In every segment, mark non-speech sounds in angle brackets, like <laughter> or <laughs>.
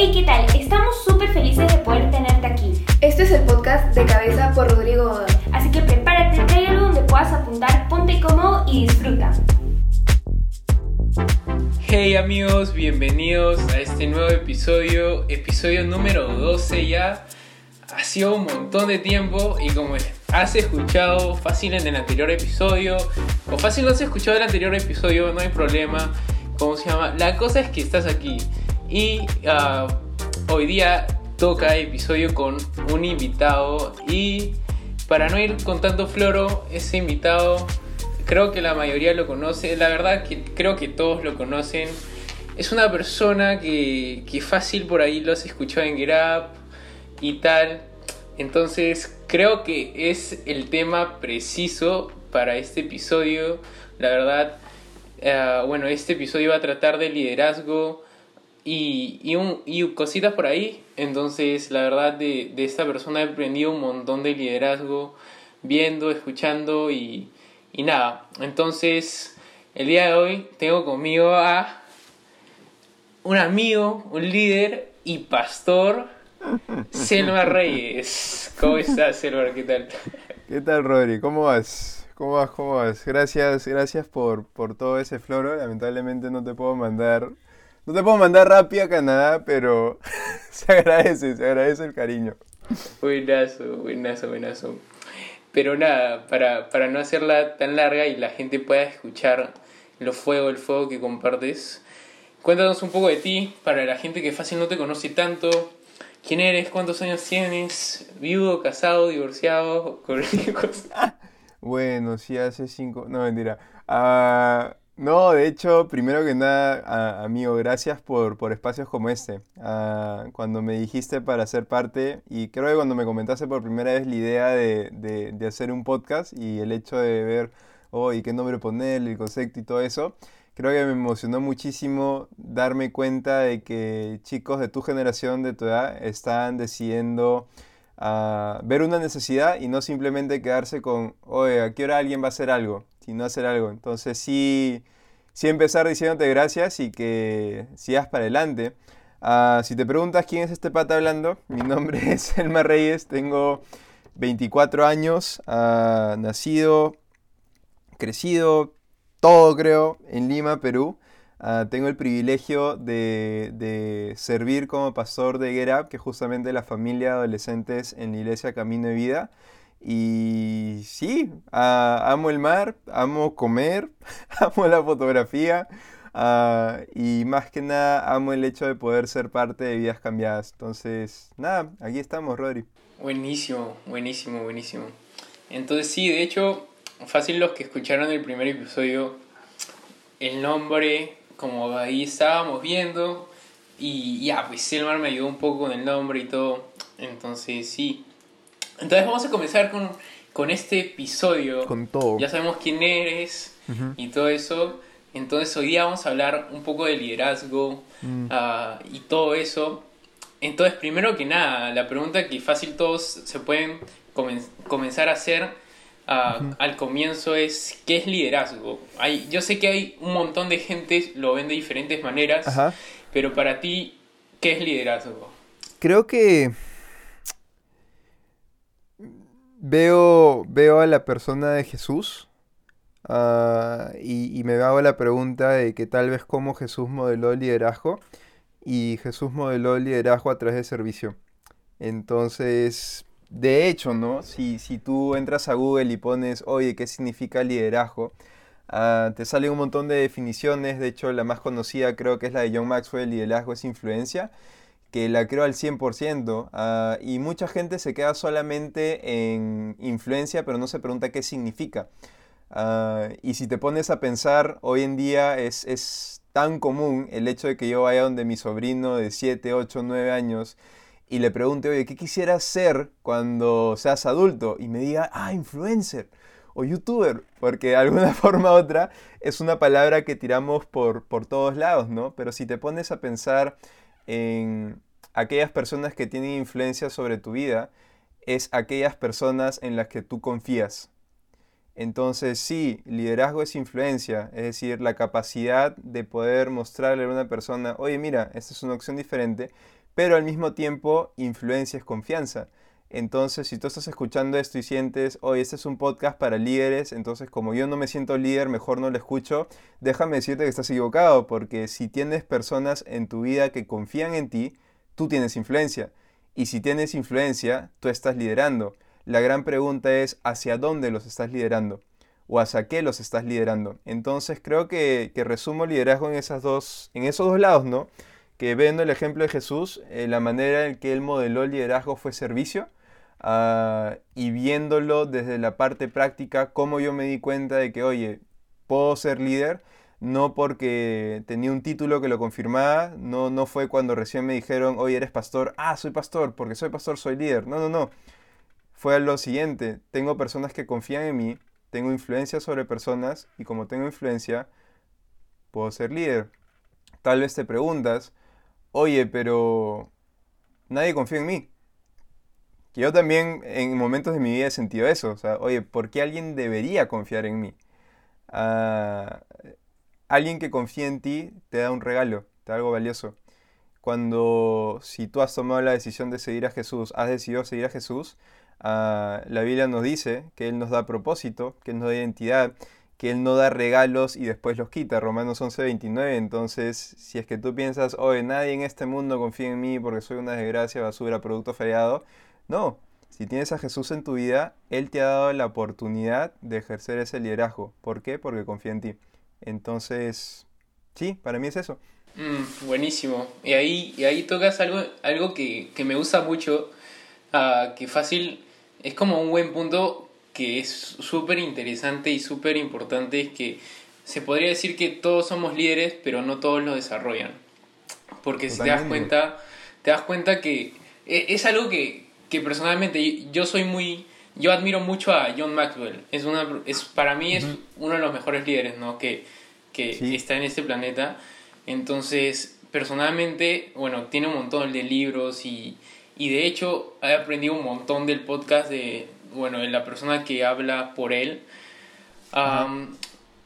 Hey, ¿qué tal? Estamos súper felices de poder tenerte aquí. Este es el podcast de cabeza por Rodrigo Godoy. Así que prepárate, trae algo donde puedas apuntar, ponte cómodo y disfruta. Hey amigos, bienvenidos a este nuevo episodio, episodio número 12 ya. Ha sido un montón de tiempo y como has escuchado fácil en el anterior episodio o fácil no has escuchado el anterior episodio, no hay problema. ¿Cómo se llama? La cosa es que estás aquí y ah, hoy día toca episodio con un invitado y para no ir con tanto floro, ese invitado creo que la mayoría lo conoce, la verdad que creo que todos lo conocen. Es una persona que, que fácil por ahí lo has escuchado en Grab y tal. Entonces creo que es el tema preciso para este episodio. La verdad, eh, bueno, este episodio va a tratar de liderazgo y, y, un, y cositas por ahí. Entonces, la verdad, de, de esta persona he aprendido un montón de liderazgo, viendo, escuchando y, y nada. Entonces, el día de hoy tengo conmigo a un amigo, un líder y pastor, <laughs> Selma Reyes. ¿Cómo estás, Selma? ¿Qué tal? ¿Qué tal, Rodri? ¿Cómo vas? ¿Cómo vas? ¿Cómo vas? Gracias, gracias por, por todo ese floro. Lamentablemente no te puedo mandar, no te puedo mandar rápido a Canadá, pero <laughs> se agradece, se agradece el cariño. Buenazo, buenazo, buenazo. Pero nada, para, para no hacerla tan larga y la gente pueda escuchar lo fuego, el fuego que compartes, cuéntanos un poco de ti, para la gente que fácil no te conoce tanto. ¿Quién eres? ¿Cuántos años tienes? ¿Viudo, casado, divorciado? ¿Con hijos? <laughs> Bueno, sí, hace cinco... No, mentira. Ah, no, de hecho, primero que nada, ah, amigo, gracias por, por espacios como este. Ah, cuando me dijiste para ser parte, y creo que cuando me comentaste por primera vez la idea de, de- de hacer un podcast y el hecho de ver, oh, y qué nombre ponerle, el concepto y todo eso, creo que me emocionó muchísimo darme cuenta de que chicos de tu generación, de tu edad, están decidiendo ah, ver una necesidad y no simplemente quedarse con, oye, ¿a qué hora alguien va a hacer algo? Sino hacer algo. Entonces sí, sí empezar diciéndote gracias y que sigas para adelante. Ah, si te preguntas quién es este pata hablando, <laughs> mi nombre es Elma Reyes, tengo 24 años, ah, nacido, crecido, todo creo, en Lima, Perú. Ah, tengo el privilegio de, de servir como pastor de Get Up, que es justamente la familia de adolescentes en la iglesia Camino de Vida. Y sí, ah, amo el mar, amo comer, <laughs> amo la fotografía ah, y más que nada amo el hecho de poder ser parte de vidas cambiadas. Entonces, nada, aquí estamos, Rodri. Buenísimo, buenísimo, buenísimo. Entonces sí, de hecho, fácil los que escucharon el primer episodio, el nombre, como ahí estábamos viendo, y ya, pues Selmar me ayudó un poco con el nombre y todo. Entonces sí. Entonces vamos a comenzar con, con este episodio. Con todo. Ya sabemos quién eres y todo eso. Entonces hoy día vamos a hablar un poco de liderazgo Mm. ah, y todo eso. Entonces, primero que nada, la pregunta que fácil todos se pueden comen- comenzar a hacer al comienzo es, ¿qué es liderazgo? Hay, yo sé que hay un montón de gente, lo ven de diferentes maneras, Ajá. pero para ti, ¿qué es liderazgo? Creo que veo, veo a la persona de Jesús ah, y, y me hago la pregunta de que tal vez cómo Jesús modeló el liderazgo y Jesús modeló el liderazgo a través de servicio. Entonces, de hecho, ¿no? Si, si tú entras a Google y pones, oye, ¿qué significa liderazgo? Ah, te salen un montón de definiciones, de hecho la más conocida creo que es la de John Maxwell, liderazgo es influencia, que la creo al 100%, ah, y mucha gente se queda solamente en influencia, pero no se pregunta qué significa. Ah, y si te pones a pensar, hoy en día es, es tan común el hecho de que yo vaya donde mi sobrino de 7, 8, 9 años y le pregunte, oye, ¿qué quisieras ser cuando seas adulto? Y me diga, ah, influencer o youtuber, porque de alguna <laughs> forma u otra es una palabra que tiramos por, por todos lados, ¿no? Pero si te pones a pensar en aquellas personas que tienen influencia sobre tu vida, es aquellas personas en las que tú confías. Entonces, sí, liderazgo es influencia, es decir, la capacidad de poder mostrarle a una persona, oye, mira, esta es una opción diferente, pero al mismo tiempo influencia es confianza. Entonces, si tú estás escuchando esto y sientes, oye, este es un podcast para líderes, entonces como yo no me siento líder, mejor no lo escucho, déjame decirte que estás equivocado, porque si tienes personas en tu vida que confían en ti, tú tienes influencia. Y si tienes influencia, tú estás liderando. La gran pregunta es, ¿hacia dónde los estás liderando? ¿O hacia qué los estás liderando? Entonces creo que, resumo liderazgo en, esas dos, en esos dos lados, ¿no? Que viendo el ejemplo de Jesús, eh, la manera en que él modeló el liderazgo fue servicio Ah, y viéndolo desde la parte práctica, cómo yo me di cuenta de que, oye, puedo ser líder, no porque tenía un título que lo confirmaba, no, no fue cuando recién me dijeron, oye, eres pastor, ah, soy pastor, porque soy pastor, soy líder. No, no, no. Fue lo siguiente, tengo personas que confían en mí, tengo influencia sobre personas y como tengo influencia, puedo ser líder. Tal vez te preguntas, oye, pero nadie confía en mí yo también en momentos de mi vida he sentido eso. Oye, ¿por qué alguien debería confiar en mí? Ah, alguien que confía en ti te da un regalo, te da algo valioso. Cuando, si tú has tomado la decisión de seguir a Jesús, has decidido seguir a Jesús, ah, la Biblia nos dice que Él nos da propósito, que Él nos da identidad, que Él no da regalos y después los quita. Romanos 11:29. Entonces, si es que tú piensas, oye, nadie en este mundo confía en mí porque soy una desgracia, basura, producto fallado, no, si tienes a Jesús en tu vida, Él te ha dado la oportunidad de ejercer ese liderazgo. ¿Por qué? Porque confía en ti. Entonces, sí, para mí es eso. Mm, buenísimo. Y ahí, y ahí tocas algo, algo que, me gusta mucho, uh, que fácil, es como un buen punto que es súper interesante y súper importante, es que se podría decir que todos somos líderes, pero no todos lo desarrollan. Porque si te das cuenta, te das cuenta que e, es algo que, que personalmente yo soy muy yo admiro mucho a John Maxwell. Es una es para mí es uno de los mejores líderes no que, que está en este planeta. Entonces personalmente bueno tiene un montón de libros y, y de hecho he aprendido un montón del podcast de bueno de la persona que habla por él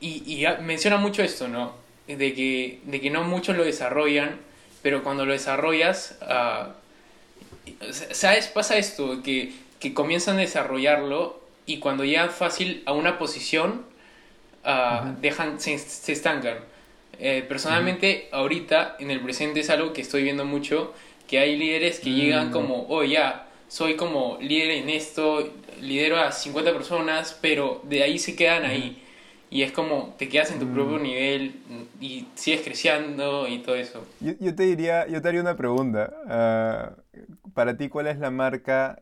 y, y, menciona mucho esto no de que de que no muchos lo desarrollan pero cuando lo desarrollas uh, ¿Sabes? Pasa esto, que, que comienzan a desarrollarlo y cuando llegan fácil a una posición, uh, dejan, se, se, estancan. Eh, personalmente, ahorita, en el presente, es algo que estoy viendo mucho, que hay líderes que llegan mm. como, oh, ya, soy como líder en esto, lidero a 50 personas, pero de ahí se quedan ahí. Y es como, te quedas en tu propio mm. nivel y sigues creciendo y todo eso. Yo, yo te diría, yo te haría una pregunta. Uh, para ti, ¿cuál es la marca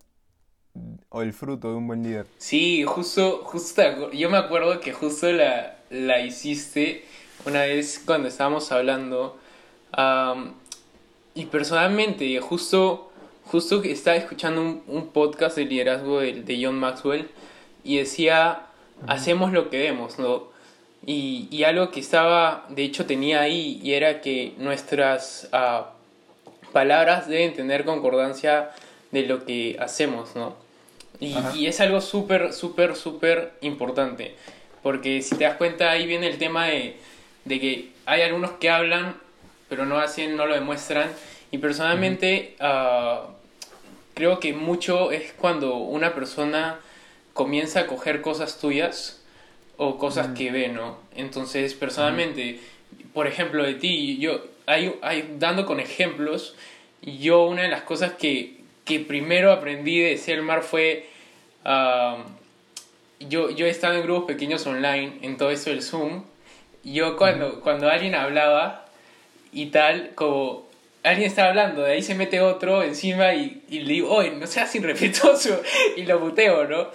o el fruto de un buen líder? Sí, justo, justo, yo me acuerdo que justo la, la hiciste una vez cuando estábamos hablando. y personalmente, justo, justo estaba escuchando un, un podcast de liderazgo de, de, John Maxwell y decía, hacemos lo que vemos, ¿no? Y, y, algo que estaba, de hecho tenía ahí, y era que nuestras uh, palabras deben tener concordancia de lo que hacemos, ¿no? Y, y es algo súper, súper, súper importante. Porque si te das cuenta, ahí viene el tema de, de, que hay algunos que hablan, pero no hacen, no lo demuestran. Y personalmente uh, creo que mucho es cuando una persona comienza a coger cosas tuyas o cosas que ve, ¿no? Entonces, personalmente, por ejemplo, de ti, yo, hay, hay, dando con ejemplos, yo una de las cosas que, que primero aprendí de Selmar fue, yo, yo estaba en grupos pequeños online, en todo eso del Zoom, yo cuando, cuando alguien hablaba y tal, como alguien estaba hablando, de ahí se mete otro encima y, y le digo, oye, no seas irrespetuoso, <laughs> y lo muteo, ¿no?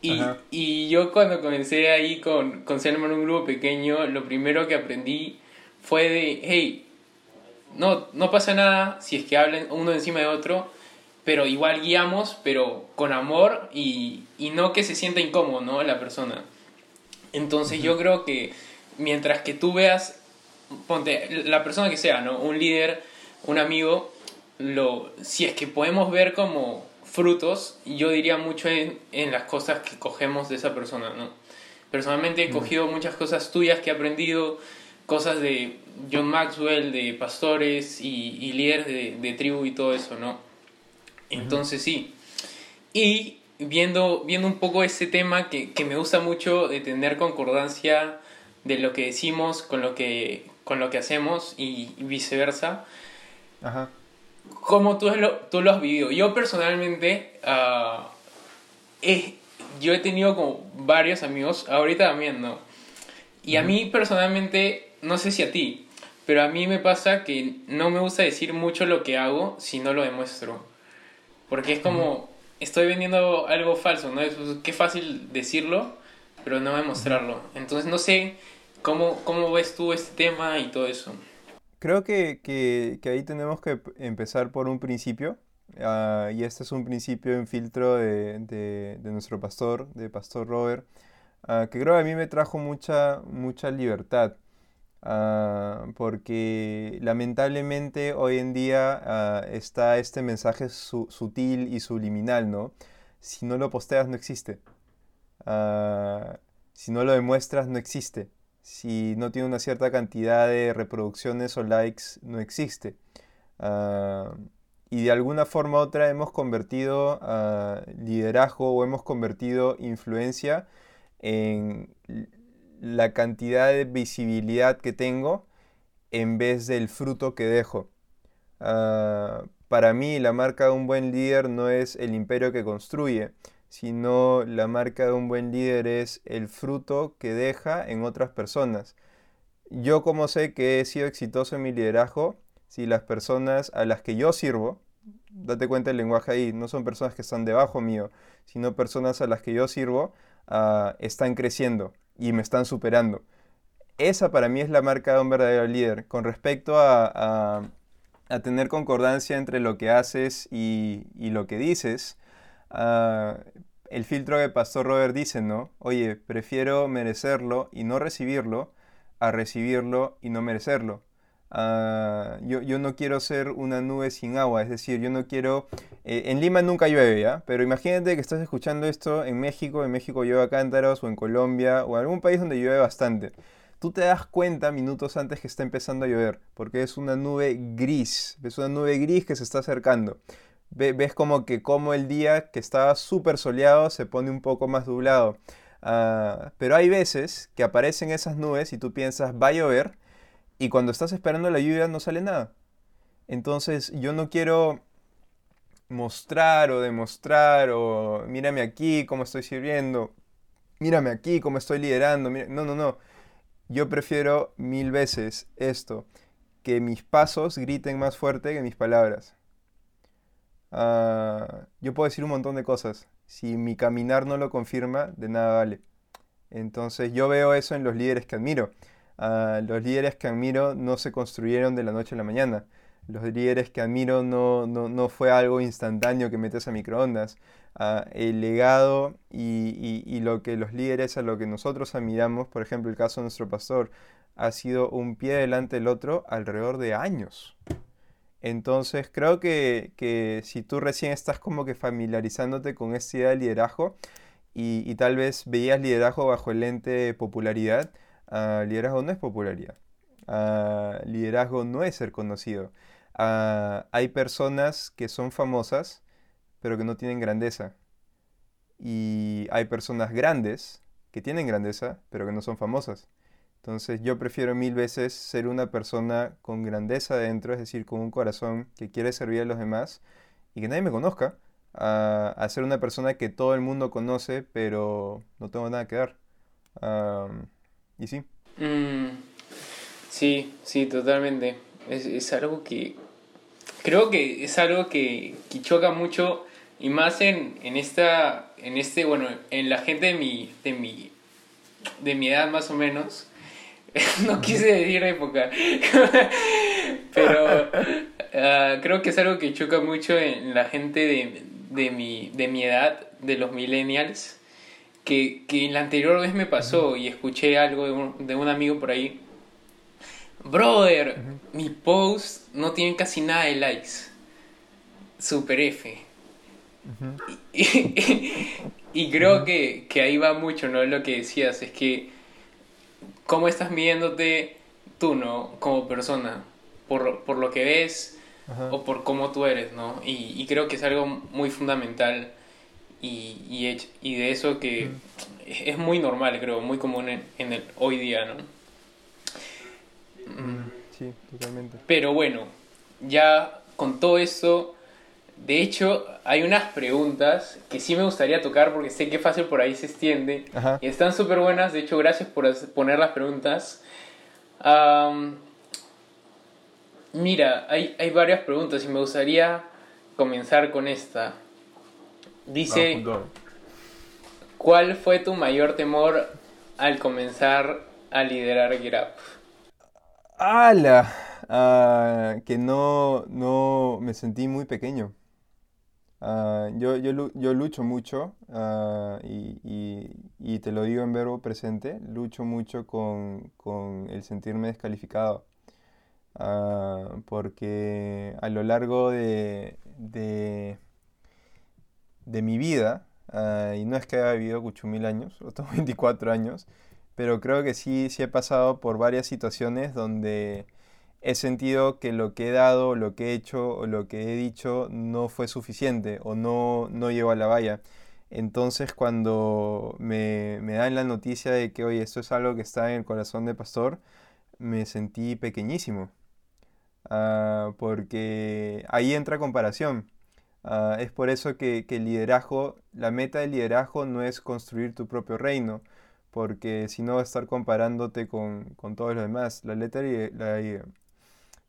Y, y, yo cuando comencé ahí con, con Selman, un grupo pequeño, lo primero que aprendí fue de, hey, no, no pasa nada si es que hablen uno encima de otro, pero igual guiamos, pero con amor y, y no que se sienta incómodo, ¿no? La persona. Entonces yo creo que mientras que tú veas, ponte, la persona que sea, ¿no? Un líder, un amigo, lo, si es que podemos ver como frutos, yo diría mucho en, en las cosas que cogemos de esa persona, ¿no? Personalmente he cogido muchas cosas tuyas que he aprendido, cosas de John Maxwell, de pastores y, y líderes de, de tribu y todo eso, ¿no? Entonces sí. Y viendo, viendo un poco ese tema que, que me gusta mucho de tener concordancia de lo que decimos con lo que, con lo que hacemos y viceversa. Ajá. Como tú lo, tú lo has vivido. Yo personalmente, ah, he- yo he tenido como varios amigos, ahorita también, ¿no? Y a mí personalmente, no sé si a ti, pero a mí me pasa que no me gusta decir mucho lo que hago si no lo demuestro. Porque es como, estoy vendiendo algo falso, ¿no? Es qué fácil decirlo, pero no demostrarlo. Entonces no sé cómo, cómo ves tú este tema y todo eso. Creo que, que- que ahí tenemos que empezar por un principio, ah, y este es un principio en filtro de, de- nuestro pastor, de Pastor Robert, ah, que creo que a mí me trajo mucha, mucha libertad, ah, porque lamentablemente hoy en día ah, está este mensaje su- sutil y subliminal, ¿no? Si no lo posteas no existe. Si no lo demuestras no existe. Si no tiene una cierta cantidad de reproducciones o likes, no existe. Ah, y de alguna forma u otra hemos convertido ah, liderazgo o hemos convertido influencia en la cantidad de visibilidad que tengo en vez del fruto que dejo. Ah, para mí, la marca de un buen líder no es el imperio que construye, sino la marca de un buen líder es el fruto que deja en otras personas. Yo como sé que he sido exitoso en mi liderazgo, si las personas a las que yo sirvo, date cuenta el lenguaje ahí, no son personas que están debajo mío, sino personas a las que yo sirvo, ah, están creciendo y me están superando. Esa para mí es la marca de un verdadero líder. Con respecto a, a- a tener concordancia entre lo que haces y, y lo que dices, ah, el filtro que Pastor Robert dice, ¿no? Oye, prefiero merecerlo y no recibirlo a recibirlo y no merecerlo. Ah, yo, yo no quiero ser una nube sin agua, es decir, yo no quiero... eh, en Lima nunca llueve, ¿ya? Pero imagínate que estás escuchando esto en México, en México llueve a cántaros, o en Colombia, o en algún país donde llueve bastante. Tú te das cuenta minutos antes que está empezando a llover, porque es una nube gris, es una nube gris que se está acercando. Ve- ves como que como el día que estaba súper soleado se pone un poco más nublado. Ah, pero hay veces que aparecen esas nubes y tú piensas va a llover y cuando estás esperando la lluvia no sale nada. Entonces yo no quiero mostrar o demostrar o mírame aquí cómo estoy sirviendo, mírame aquí cómo estoy liderando. No, no, no. Yo prefiero mil veces esto, que mis pasos griten más fuerte que mis palabras. Ah, yo puedo decir un montón de cosas. Si mi caminar no lo confirma, de nada vale. Entonces yo veo eso en los líderes que admiro. Ah, los líderes que admiro no se construyeron de la noche a la mañana. Los líderes que admiro no, no, no fue algo instantáneo que metes a microondas. Ah, el legado y, y- y lo que los líderes a lo que nosotros admiramos, por ejemplo el caso de nuestro pastor, ha sido un pie delante del otro alrededor de años. Entonces creo que, que si tú recién estás como que familiarizándote con esta idea de liderazgo y, tal vez veías liderazgo bajo el lente de popularidad, ah, liderazgo no es popularidad. Ah, liderazgo no es ser conocido. Ah, hay personas que son famosas pero que no tienen grandeza. Y hay personas grandes que tienen grandeza pero que no son famosas. Entonces yo prefiero mil veces ser una persona con grandeza dentro, es decir, con un corazón que quiere servir a los demás y que nadie me conozca, a, ser una persona que todo el mundo conoce, pero no tengo nada que dar. Am, y sí, Mm, sí, sí, totalmente. Es, es algo que creo que es algo que, que choca mucho y más en, en esta, en este, bueno, en la gente de mi, de mi, de mi edad más o menos. <laughs> No quise decir época, <laughs> pero ah, creo que es algo que choca mucho en la gente de, de, mi, de mi edad, de los millennials, que, que la anterior vez me pasó y escuché algo de un, de un amigo por ahí. Brother, mi post no tiene casi nada de likes. Super F. <laughs> Y, y creo que, que ahí va mucho, ¿no? Lo que decías, es que cómo estás midiéndote tú, ¿no? Como persona, por, por lo que ves Ajá. o por cómo tú eres, ¿no? Y, y creo que es algo muy fundamental y, y, de eso que es muy normal, creo, muy común en, en el hoy día, ¿no? Sí, totalmente. Pero bueno, ya con todo esto, de hecho, hay unas preguntas que sí me gustaría tocar porque sé que fácil por ahí se extiende Ajá. y están súper buenas. De hecho, gracias por poner las preguntas. Mira, hay, hay varias preguntas y me gustaría comenzar con esta. Dice. ¿cuál fue tu mayor temor al comenzar a liderar Get Up? ¡Hala! Ah, que no, no me sentí muy pequeño. Ah, yo, yo, yo lucho mucho ah, y, y- te lo digo en verbo presente, lucho mucho con, con el sentirme descalificado. Ah, porque a lo largo de, de, de mi vida, y no es que haya vivido 8.000 años, o tengo 24 años, pero creo que sí, sí he pasado por varias situaciones donde he sentido que lo que he dado, lo que he hecho o lo que he dicho no fue suficiente o no, no llegó a la valla. Entonces cuando me, me dan la noticia de que, oye, esto es algo que está en el corazón de pastor, me sentí pequeñísimo. Ah, porque ahí entra comparación. Ah, es por eso que, que el liderazgo, la meta del liderazgo no es construir tu propio reino, porque si no a estar comparándote con, con todos los demás. La, letra, la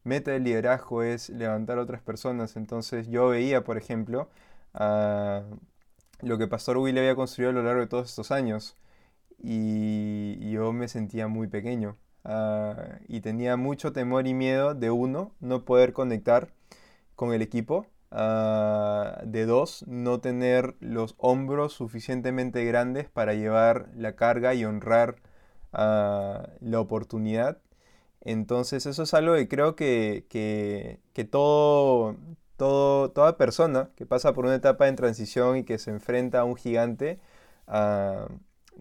meta del liderazgo es levantar a otras personas. Entonces yo veía, por ejemplo, lo que Pastor Will había construido a lo largo de todos estos años y y yo me sentía muy pequeño. ah, y tenía mucho temor y miedo de uno, no poder conectar con el equipo. ah, de dos, no tener los hombros suficientemente grandes para llevar la carga y honrar ah, la oportunidad. Entonces eso es algo que creo que, que- que todo, todo, toda persona que pasa por una etapa en transición y que se enfrenta a un gigante, ah,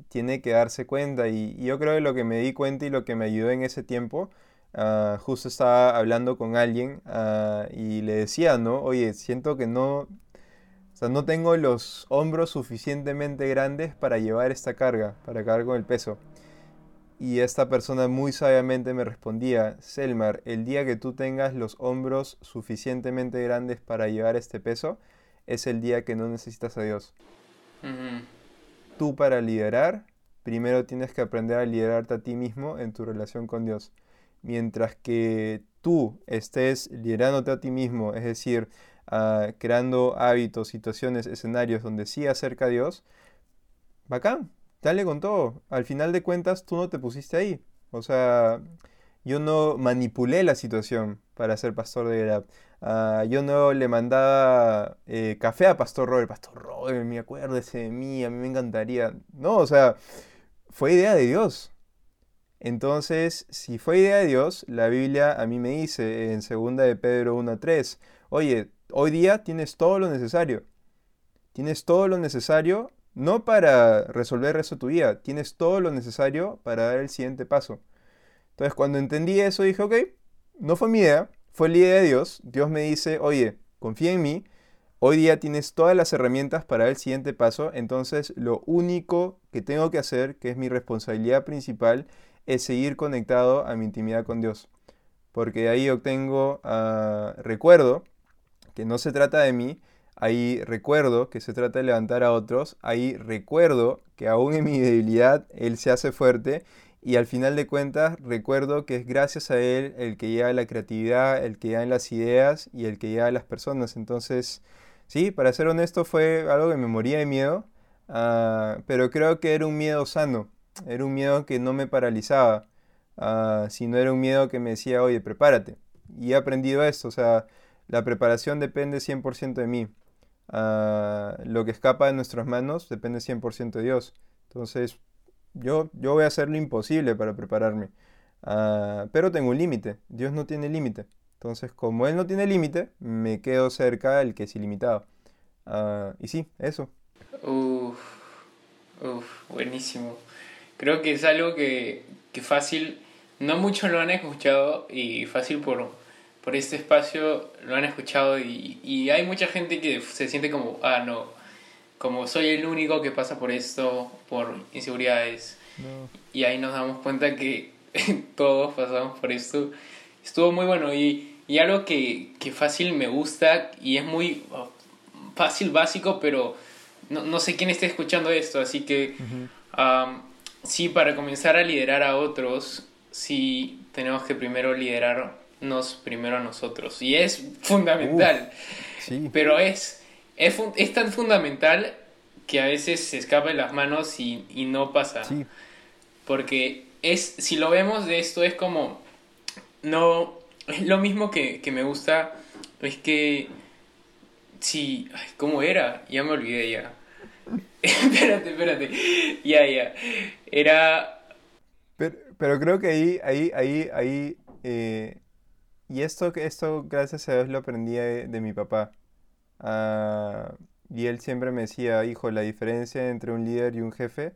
tiene que darse cuenta. Y, yo creo que lo que me di cuenta y lo que me ayudó en ese tiempo, ah, justo estaba hablando con alguien ah, y le decía, ¿no? Oye, siento que no, o sea, no tengo los hombros suficientemente grandes para llevar esta carga, para cargar con el peso. Y esta persona muy sabiamente me respondía, Selmar, el día que tú tengas los hombros suficientemente grandes para llevar este peso, es el día que no necesitas a Dios. Tú para liderar, primero tienes que aprender a liderarte a ti mismo en tu relación con Dios. Mientras que tú estés liderándote a ti mismo, es decir, ah, creando hábitos, situaciones, escenarios donde sí acerca a Dios, bacán, dale con todo. Al final de cuentas, tú no te pusiste ahí. O sea, yo no manipulé la situación para ser pastor de Grab. Ah, yo no le mandaba eh, café a Pastor Robert. Pastor Robert, me acuérdese de mí, a mí me encantaría. No, o sea, fue idea de Dios. Entonces, si fue idea de Dios, la Biblia a mí me dice en 2 de Pedro 1.3, oye, hoy día tienes todo lo necesario. Tienes todo lo necesario, no para resolver de tu vida, tienes todo lo necesario para dar el siguiente paso. Entonces, cuando entendí eso, dije, ok, no fue mi idea, fue la idea de Dios. Dios me dice, oye, confía en mí, hoy día tienes todas las herramientas para dar el siguiente paso, entonces lo único que tengo que hacer, que es mi responsabilidad principal, es seguir conectado a mi intimidad con Dios. Porque de ahí obtengo ah, recuerdo que no se trata de mí, ahí recuerdo que se trata de levantar a otros, ahí recuerdo que aún en mi debilidad Él se hace fuerte y al final de cuentas recuerdo que es gracias a Él el que lleva la creatividad, el que lleva las ideas y el que lleva las personas. Entonces, sí, para ser honesto fue algo que me moría de miedo, ah, pero creo que era un miedo sano, era un miedo que no me paralizaba, ah, sino era un miedo que me decía, oye, prepárate. Y he aprendido esto, o sea, la preparación depende 100% de mí. Ah, lo que escapa de nuestras manos depende 100% de Dios. Entonces, yo, yo voy a hacer lo imposible para prepararme. Ah, pero tengo un límite. Dios no tiene límite. Entonces, como Él no tiene límite, me quedo cerca del que es ilimitado. Ah, y sí, eso. Uf, uf, buenísimo. Creo que es algo que, que fácil no muchos lo han escuchado y fácil por, por este espacio lo han escuchado y, y hay mucha gente que se siente como, ah, no, como soy el único que pasa por esto, por inseguridades. Y ahí nos damos cuenta que <laughs> todos pasamos por esto. Estuvo muy bueno y, y algo que, que fácil me gusta y es muy oh, fácil, básico, pero no, no sé quién esté escuchando esto, así que sí, para comenzar a liderar a otros, sí tenemos que primero liderarnos primero a nosotros. Y es fundamental. sí. Pero es, es, es, tan fundamental que a veces se escapa de las manos y, y no pasa. Sí. Porque es, si lo vemos de esto, es como, no, es lo mismo que, que me gusta, es que, si, ay, ¿cómo era? Ya me olvidé ya. <laughs> espérate, espérate. Ya, ya. Era. Pero, pero, creo que ahí, ahí, ahí, ahí. Eh, y esto, esto, gracias a Dios, lo aprendí de, mi papá. Ah, y él siempre me decía, hijo, la diferencia entre un líder y un jefe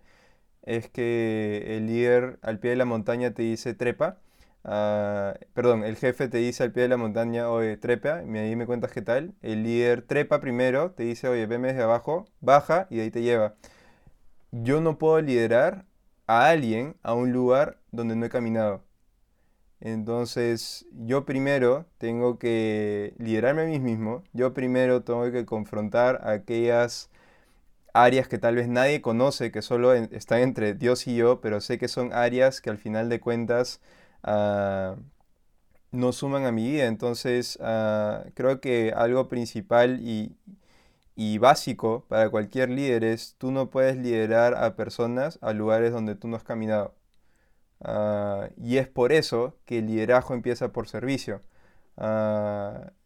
es que el líder al pie de la montaña te dice trepa Ah, perdón, el jefe te dice al pie de la montaña, oye, trepa, y ahí me cuentas qué tal. El líder trepa primero, te dice, oye, veme desde abajo, baja y de ahí te lleva. Yo no puedo liderar a alguien a un lugar donde no he caminado. Entonces, yo primero tengo que liderarme a mí mismo. Yo primero tengo que confrontar aquellas áreas que tal vez nadie conoce, que solo están entre Dios y yo, pero sé que son áreas que al final de cuentas Ah, no suman a mi vida. Entonces, ah, creo que algo principal y, básico para cualquier líder es tú no puedes liderar a personas a lugares donde tú no has caminado. Ah, y es por eso que el liderazgo empieza por servicio.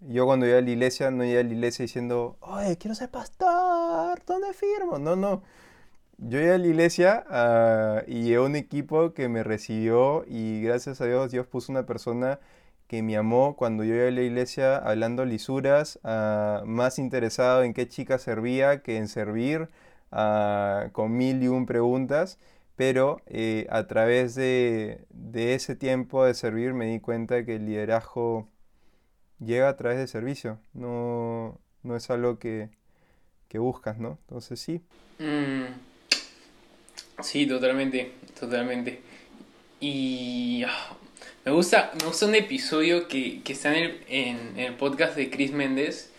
yo cuando iba a la iglesia no iba a la iglesia diciendo, oye, quiero ser pastor, ¿dónde firmo? No, no. Yo iba a la iglesia uh, y a un equipo que me recibió y gracias a Dios Dios puso una persona que me amó cuando yo iba a la iglesia hablando lisuras, más interesado en qué chica servía que en servir, con mil y un preguntas, pero eh, a través de, de, ese tiempo de servir me di cuenta que el liderazgo llega a través de servicio, no, no es algo que, que buscas, ¿no? Entonces sí. Mm. Sí, totalmente, totalmente. Y ah, me gusta, me gusta un episodio que, que está en el, en el, podcast de Chris Méndez,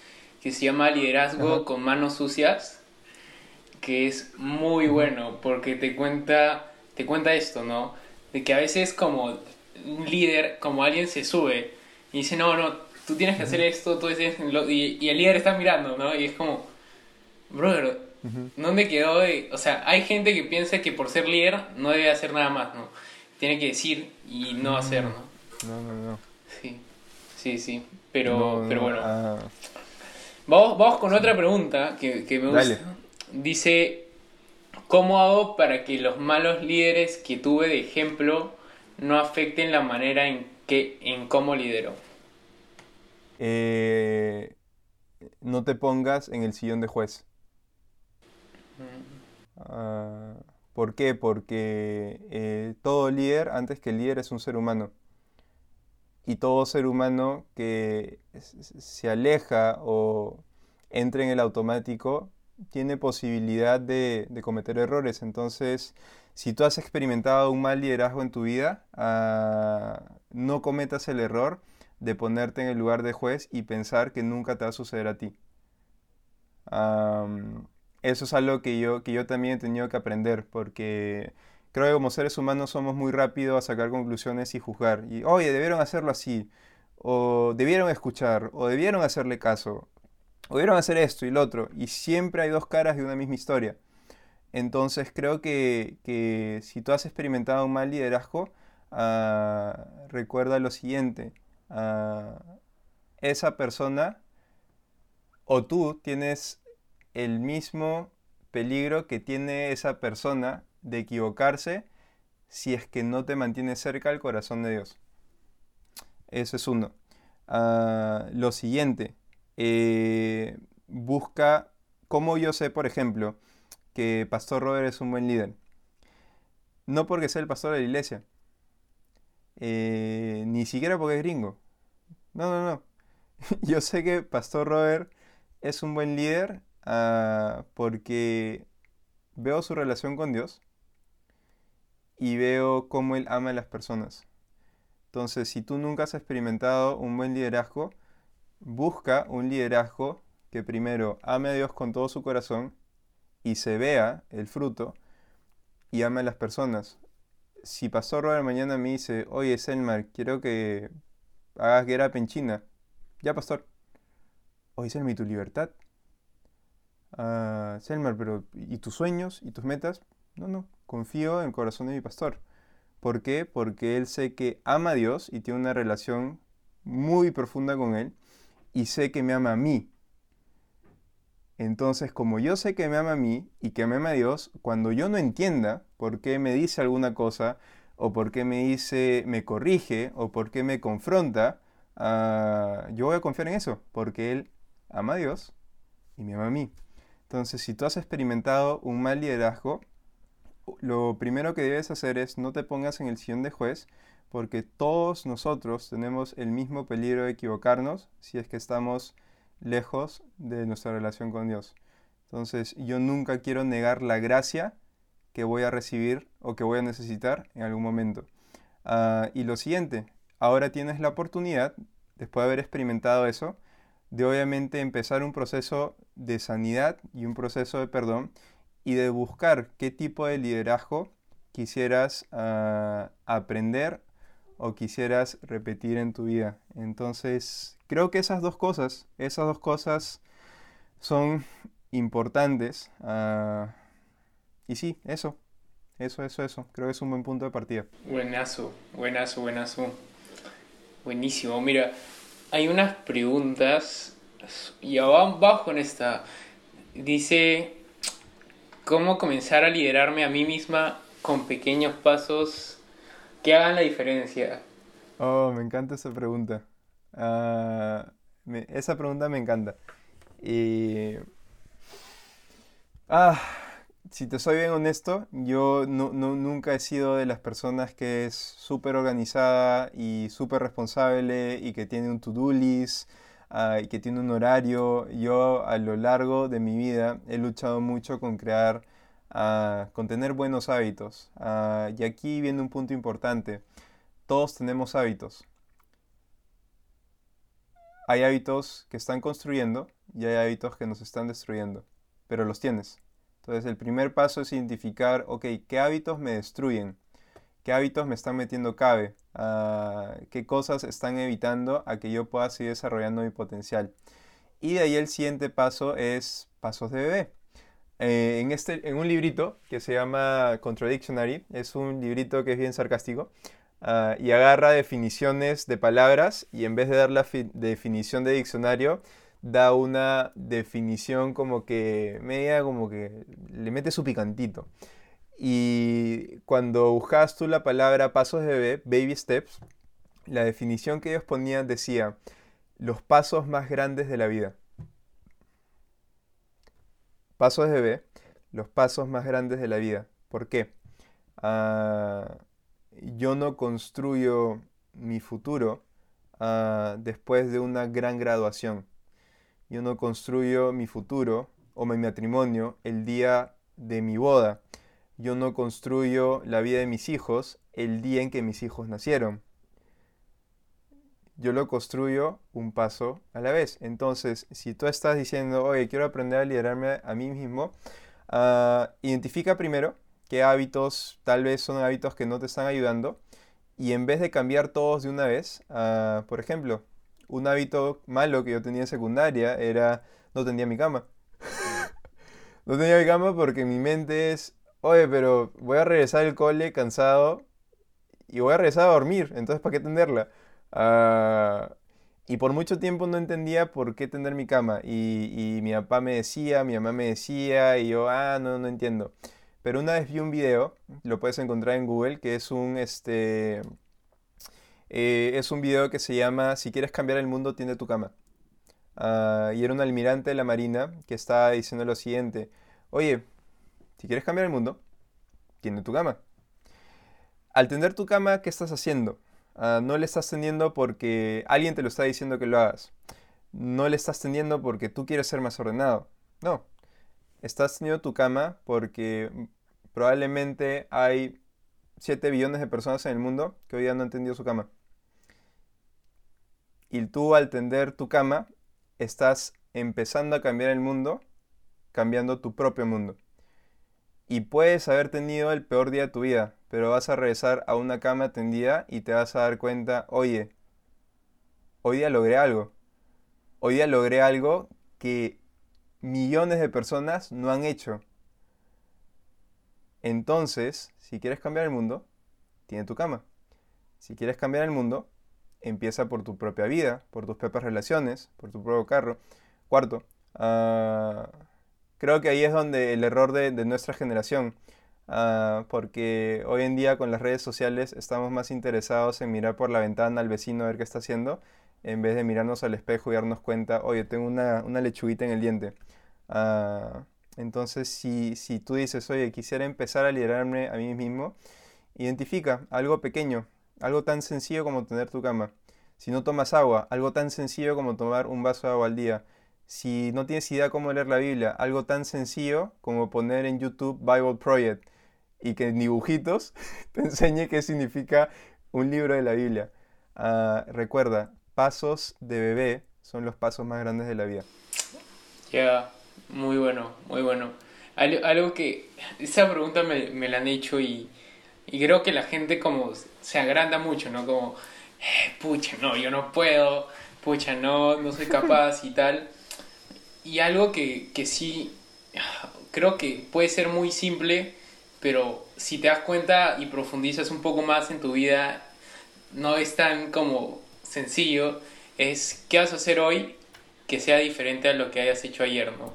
que se llama Liderazgo con manos sucias, que es muy bueno porque te cuenta, te cuenta esto, ¿no? De que a veces como un líder, como alguien se sube y dice, no, no, tú tienes que hacer esto, tú dices, y, y el líder está mirando, ¿no? Y es como, brother, ¿Dónde quedó? o sea, hay gente que piensa que por ser líder no debe hacer nada más, ¿no? Tiene que decir y no hacer, ¿no? No, no, no. Sí, sí, sí. Pero, pero bueno. Ah. Vamos, vamos con otra pregunta que, que me gusta. Dice, ¿cómo hago para que los malos líderes que tuve de ejemplo no afecten la manera en que en cómo lidero? Eh, no te pongas en el sillón de juez. Ah, ¿Por qué? Porque eh, todo líder, antes que el líder, es un ser humano. Y todo ser humano que se aleja o entra en el automático tiene posibilidad de, cometer errores. Entonces, si tú has experimentado un mal liderazgo en tu vida, ah, no cometas el error de ponerte en el lugar de juez y pensar que nunca te va a suceder a ti eso es algo que yo, que yo también he tenido que aprender, porque creo que como seres humanos somos muy rápidos a sacar conclusiones y juzgar. Y, oye, debieron hacerlo así, o debieron escuchar, o debieron hacerle caso, o debieron hacer esto y lo otro. Y siempre hay dos caras de una misma historia. Entonces creo que, si tú has experimentado un mal liderazgo, ah, recuerda lo siguiente. Ah, esa persona o tú tienes el mismo peligro que tiene esa persona de equivocarse si es que no te mantiene cerca al corazón de Dios. Eso es uno. Ah, lo siguiente, eh, busca, como yo sé, por ejemplo, que Pastor Robert es un buen líder. No porque sea el pastor de la iglesia, eh, ni siquiera porque es gringo. No, no, no. <laughs> Yo sé que Pastor Robert es un buen líder ah, porque veo su relación con Dios y veo cómo Él ama a las personas. Entonces, si tú nunca has experimentado un buen liderazgo, busca un liderazgo que primero ame a Dios con todo su corazón y se vea el fruto y ame a las personas. Si Pastor Robert mañana me dice, oye Selmar, quiero que hagas guerra penchina, ya Pastor. Oye Selmar, ¿y tu libertad? Ah, Selmar, pero ¿y tus sueños y tus metas? No, no, confío en el corazón de mi pastor. ¿Por qué? Porque él sé que ama a Dios y tiene una relación muy profunda con él y sé que me ama a mí. Entonces, como yo sé que me ama a mí y que me ama a Dios, cuando yo no entienda por qué me dice alguna cosa, o por qué me dice, me corrige, o por qué me confronta, ah, yo voy a confiar en eso, porque Él ama a Dios y me ama a mí. Entonces, si tú has experimentado un mal liderazgo, lo primero que debes hacer es no te pongas en el sillón de juez, porque todos nosotros tenemos el mismo peligro de equivocarnos si es que estamos lejos de nuestra relación con Dios. Entonces yo nunca quiero negar la gracia que voy a recibir o que voy a necesitar en algún momento. Ah, y lo siguiente, ahora tienes la oportunidad, después de haber experimentado eso, de obviamente empezar un proceso de sanidad y un proceso de perdón y de buscar qué tipo de liderazgo quisieras ah, aprender o quisieras repetir en tu vida. Entonces, creo que esas dos cosas, esas dos cosas son importantes. Ah, y sí, eso, eso, eso, eso. Creo que es un buen punto de partida. Buenazo, buenazo, buenazo. Buenísimo. Mira, hay unas preguntas y vamos con esta. Dice, ¿cómo comenzar a liderarme a mí misma con pequeños pasos que hagan la diferencia? Oh, me encanta esa pregunta. Ah, esa pregunta me encanta. Y... Ah, si te soy bien honesto, yo no, nunca he sido de las personas que es súper organizada y súper responsable y que tiene un to-do list ah, y que tiene un horario. Yo a lo largo de mi vida he luchado mucho con crear con tener buenos hábitos. y aquí viene un punto importante. Todos tenemos hábitos. Hay hábitos que están construyendo y hay hábitos que nos están destruyendo, pero los tienes. Entonces el primer paso es identificar, ok, ¿qué hábitos me destruyen? ¿Qué hábitos me están metiendo cabe? ¿Qué cosas están evitando a que yo pueda seguir desarrollando mi potencial? Y de ahí el siguiente paso es pasos de bebé. Eh, en, este, en un librito que se llama Contradictionary, es un librito que es bien sarcástico, ah, y agarra definiciones de palabras y en vez de dar la definición de diccionario, da una definición como que media, como que le mete su picantito. Y cuando buscas la palabra pasos de bebé, baby steps, la definición que ellos ponían decía los pasos más grandes de la vida. Pasos de B, los pasos más grandes de la vida. ¿Por qué? Ah, yo no construyo mi futuro ah, después de una gran graduación. Yo no construyo mi futuro o mi matrimonio el día de mi boda. Yo no construyo la vida de mis hijos el día en que mis hijos nacieron yo lo construyo un paso a la vez. Entonces, si tú estás diciendo, oye, quiero aprender a liderarme a mí mismo, ah, identifica primero qué hábitos tal vez son hábitos que no te están ayudando y en vez de cambiar todos de una vez, ah, por ejemplo, un hábito malo que yo tenía en secundaria era no tendía mi cama. <laughs> no tenía mi cama porque mi mente es, oye, pero voy a regresar al cole cansado y voy a regresar a dormir, entonces ¿para qué tenderla? Ah, y por mucho tiempo no entendía por qué tender mi cama. Y, mi papá me decía, mi mamá me decía, y yo, ah, no, no entiendo. Pero una vez vi un video, lo puedes encontrar en Google, que es un, este, eh, es un video que se llama Si quieres cambiar el mundo, tiende tu cama. Ah, y era un almirante de la Marina que estaba diciendo lo siguiente, oye, si quieres cambiar el mundo, tiende tu cama. Al tender tu cama, ¿qué estás haciendo? Ah, no le estás tendiendo porque alguien te lo está diciendo que lo hagas. No le estás tendiendo porque tú quieres ser más ordenado. No. Estás teniendo tu cama porque probablemente hay 7 billones de personas en el mundo que hoy día no han tendido su cama. Y tú al tender tu cama estás empezando a cambiar el mundo, cambiando tu propio mundo. Y puedes haber tenido el peor día de tu vida, pero vas a regresar a una cama tendida y te vas a dar cuenta, oye, hoy día logré algo. Hoy día logré algo que millones de personas no han hecho. Entonces, si quieres cambiar el mundo, tiene tu cama. Si quieres cambiar el mundo, empieza por tu propia vida, por tus propias relaciones, por tu propio carro. Cuarto, ah, creo que ahí es donde el error de, nuestra generación, ah, porque hoy en día con las redes sociales estamos más interesados en mirar por la ventana al vecino a ver qué está haciendo, en vez de mirarnos al espejo y darnos cuenta, oye, tengo una, lechuguita en el diente. Ah, entonces, si, si tú dices, oye, quisiera empezar a liderarme a mí mismo, identifica algo pequeño, algo tan sencillo como tener tu cama. Si no tomas agua, algo tan sencillo como tomar un vaso de agua al día. Si no tienes idea cómo leer la Biblia, algo tan sencillo como poner en YouTube Bible Project y que en dibujitos <laughs> te enseñe qué significa un libro de la Biblia. Ah, recuerda, pasos de bebé son los pasos más grandes de la vida. Ya, muy bueno, muy bueno. Algo, que, esa pregunta me, me la han hecho y, y creo que la gente como se agranda mucho, ¿no? Como, eh, pucha, no, yo no puedo, pucha, no, no soy capaz y tal. <laughs> Y algo que, que sí, creo que puede ser muy simple, pero si te das cuenta y profundizas un poco más en tu vida, no es tan como sencillo, es qué vas a hacer hoy que sea diferente a lo que hayas hecho ayer, ¿no?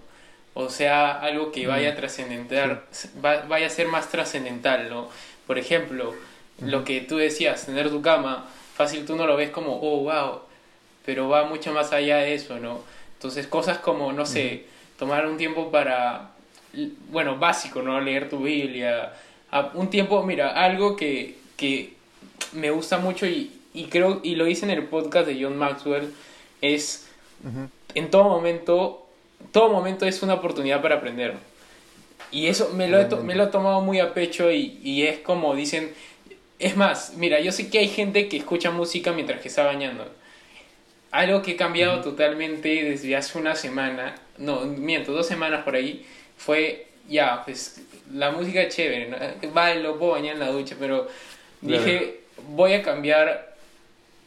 O sea, algo que vaya a trascendentar, vaya a ser más trascendental, ¿no? Por ejemplo, lo que tú decías, tener tu cama, fácil tú no lo ves como, oh, wow, pero va mucho más allá de eso, ¿no? Entonces, cosas como, no sé, tomar un tiempo para, bueno, básico, ¿no? Leer tu Biblia. Un tiempo, mira, algo que, que me gusta mucho y, y, creo, y lo hice en el podcast de John Maxwell, es en todo momento, todo momento es una oportunidad para aprender. Y eso me lo, he me lo he tomado muy a pecho y, y, es como dicen, es más, mira, yo sé que hay gente que escucha música mientras que está bañando. Algo que he cambiado totalmente desde hace una semana, no, miento, dos semanas por ahí, fue, ya, pues la música es chévere, ¿no? vale, lo puedo bañar en la ducha, pero dije, voy a cambiar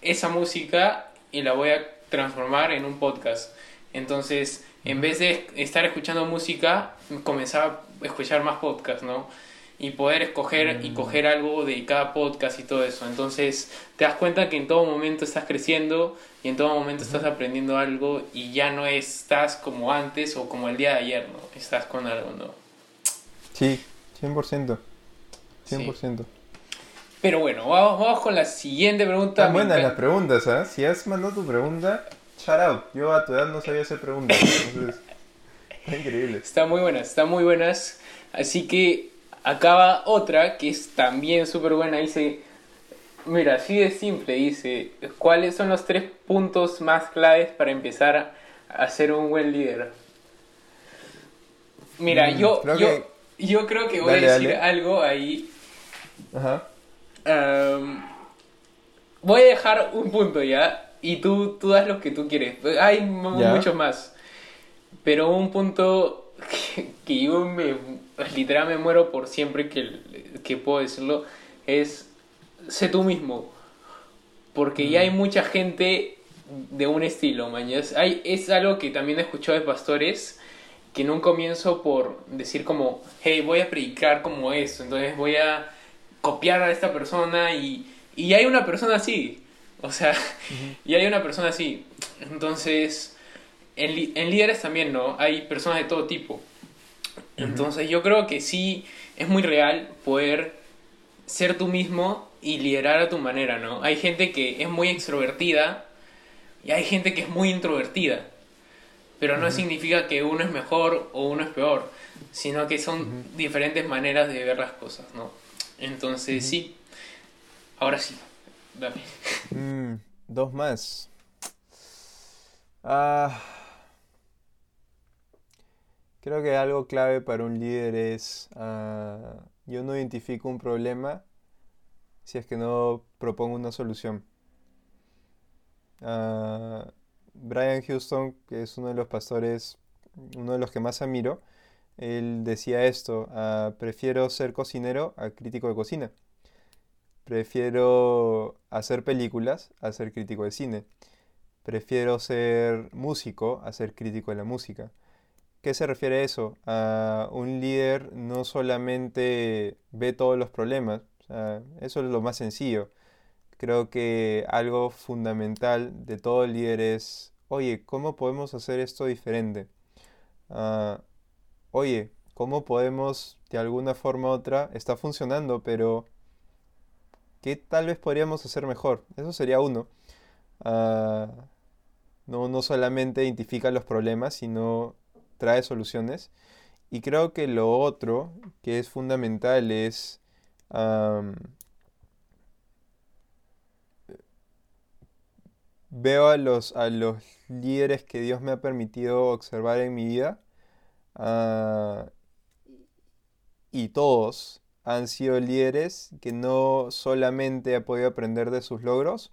esa música y la voy a transformar en un podcast. Entonces, en vez de estar escuchando música, comenzaba a escuchar más podcasts, ¿no? Y poder escoger y mm. coger algo de cada podcast y todo eso. Entonces, te das cuenta que en todo momento estás creciendo y en todo momento estás aprendiendo algo y ya no estás como antes o como el día de ayer, ¿no? Estás con algo, ¿no? Sí, 100%. 100%. Pero bueno, vamos, vamos con la siguiente pregunta. Están buenas las preguntas, ¿eh? Si has mandado tu pregunta, shout out. Yo a tu edad no sabía hacer preguntas. Entonces, está increíble. Está muy buenas, está muy buenas. Así que acaba otra que es también súper buena. Dice, mira, así de simple. Dice, ¿cuáles son los tres puntos más claves para empezar a ser un buen líder? Mira, mm, yo, yo, yo creo que voy a decir algo ahí. Ajá. voy a dejar un punto ya y tú, tú das lo que tú quieres. Hay muchos más. Pero un punto <laughs> que, yo me, literalmente me muero por siempre que, que puedo decirlo es sé tú mismo. Porque ya hay mm. mucha gente de un estilo. Hay, es algo que también he escuchado de pastores que en un comienzo por decir como, hey, voy a predicar como esto, entonces voy a copiar a esta persona y, y hay una persona así, o sea, <laughs> y hay una persona así. Entonces, en, en, líderes también, ¿no? Hay personas de todo tipo. Entonces, yo creo que sí es muy real poder ser tú mismo y liderar a tu manera, ¿no? Hay gente que es muy extrovertida y hay gente que es muy introvertida. Pero no significa que uno es mejor o uno es peor, sino que son diferentes maneras de ver las cosas, ¿no? Entonces, sí. Ahora sí, Dale. Mm, dos más. Ah, creo que algo clave para un líder es, ah, yo no identifico un problema si es que no propongo una solución. Ah, Brian Houston, que es uno de los pastores, uno de los que más admiro, él decía esto, ah, prefiero ser cocinero a crítico de cocina. Prefiero hacer películas a ser crítico de cine. Prefiero ser músico a ser crítico de la música. ¿Qué se refiere a eso? A un líder no solamente ve todos los problemas, eso es lo más sencillo. Creo que algo fundamental de todo líder es, oye, ¿cómo podemos hacer esto diferente? Ah, oye, ¿cómo podemos de alguna forma u otra, está funcionando, pero ¿qué tal vez podríamos hacer mejor? Eso sería uno. Ah, no, no solamente identifica los problemas, sino trae soluciones. Y creo que lo otro que es fundamental es veo a los, a los líderes que Dios me ha permitido observar en mi vida ah, y todos han sido líderes que no solamente ha podido aprender de sus logros,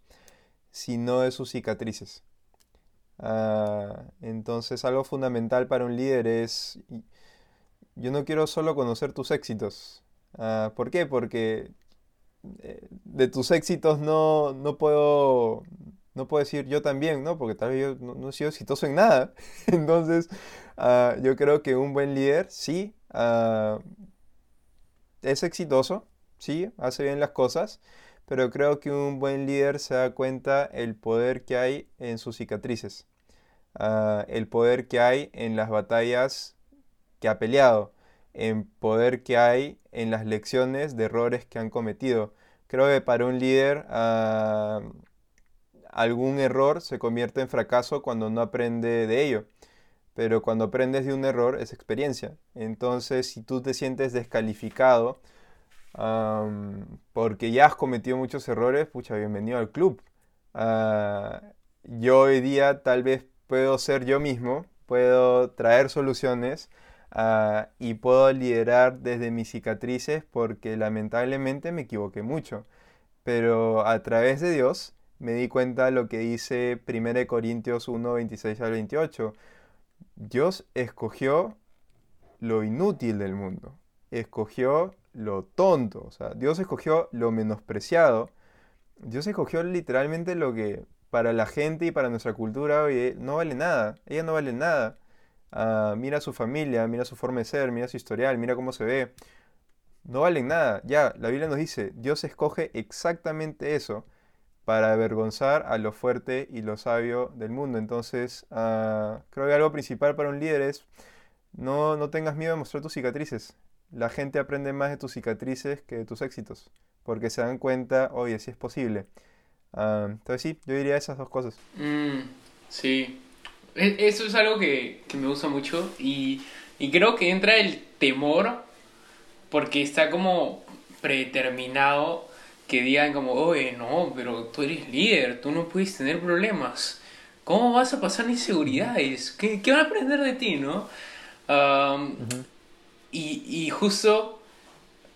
sino de sus cicatrices. Ah, entonces algo fundamental para un líder es, yo no quiero solo conocer tus éxitos. Ah, ¿por qué? Porque eh, de tus éxitos no, no puedo, no puedo decir yo también, ¿no? Porque tal vez yo no, he sido exitoso en nada. <laughs> Entonces, ah, yo creo que un buen líder, sí, es exitoso, sí, hace bien las cosas, pero creo que un buen líder se da cuenta el poder que hay en sus cicatrices, ah, el poder que hay en las batallas que ha peleado, en poder que hay en las lecciones de errores que han cometido. Creo que para un líder ah, algún error se convierte en fracaso cuando no aprende de ello. Pero cuando aprendes de un error es experiencia. Entonces, si tú te sientes descalificado porque ya has cometido muchos errores, pucha, bienvenido al club. Ah, yo hoy día tal vez puedo ser yo mismo, puedo traer soluciones ah, y puedo liderar desde mis cicatrices porque lamentablemente me equivoqué mucho. Pero a través de Dios me di cuenta de lo que dice 1 Corintios 1, 26 al 28. Dios escogió lo inútil del mundo, escogió lo tonto, o sea, Dios escogió lo menospreciado, Dios escogió literalmente lo que para la gente y para nuestra cultura oye, no vale nada, ella no vale nada. Ah, mira su familia, mira su forma de ser, mira su historial, mira cómo se ve, no valen nada. Ya, la Biblia nos dice, Dios escoge exactamente eso para avergonzar a lo fuerte y lo sabio del mundo. Entonces, ah, creo que algo principal para un líder es no, no tengas miedo de mostrar tus cicatrices. La gente aprende más de tus cicatrices que de tus éxitos, porque se dan cuenta, oye, sí es posible. Ah, entonces sí, yo diría esas dos cosas. Mm, sí. E- Eso es algo que, que me gusta mucho y, y creo que entra el temor porque está como predeterminado que digan como, oye, no, pero tú eres líder, tú no puedes tener problemas. ¿Cómo vas a pasar inseguridades? ¿Qué, qué van a aprender de ti, no? Am, y, y justo,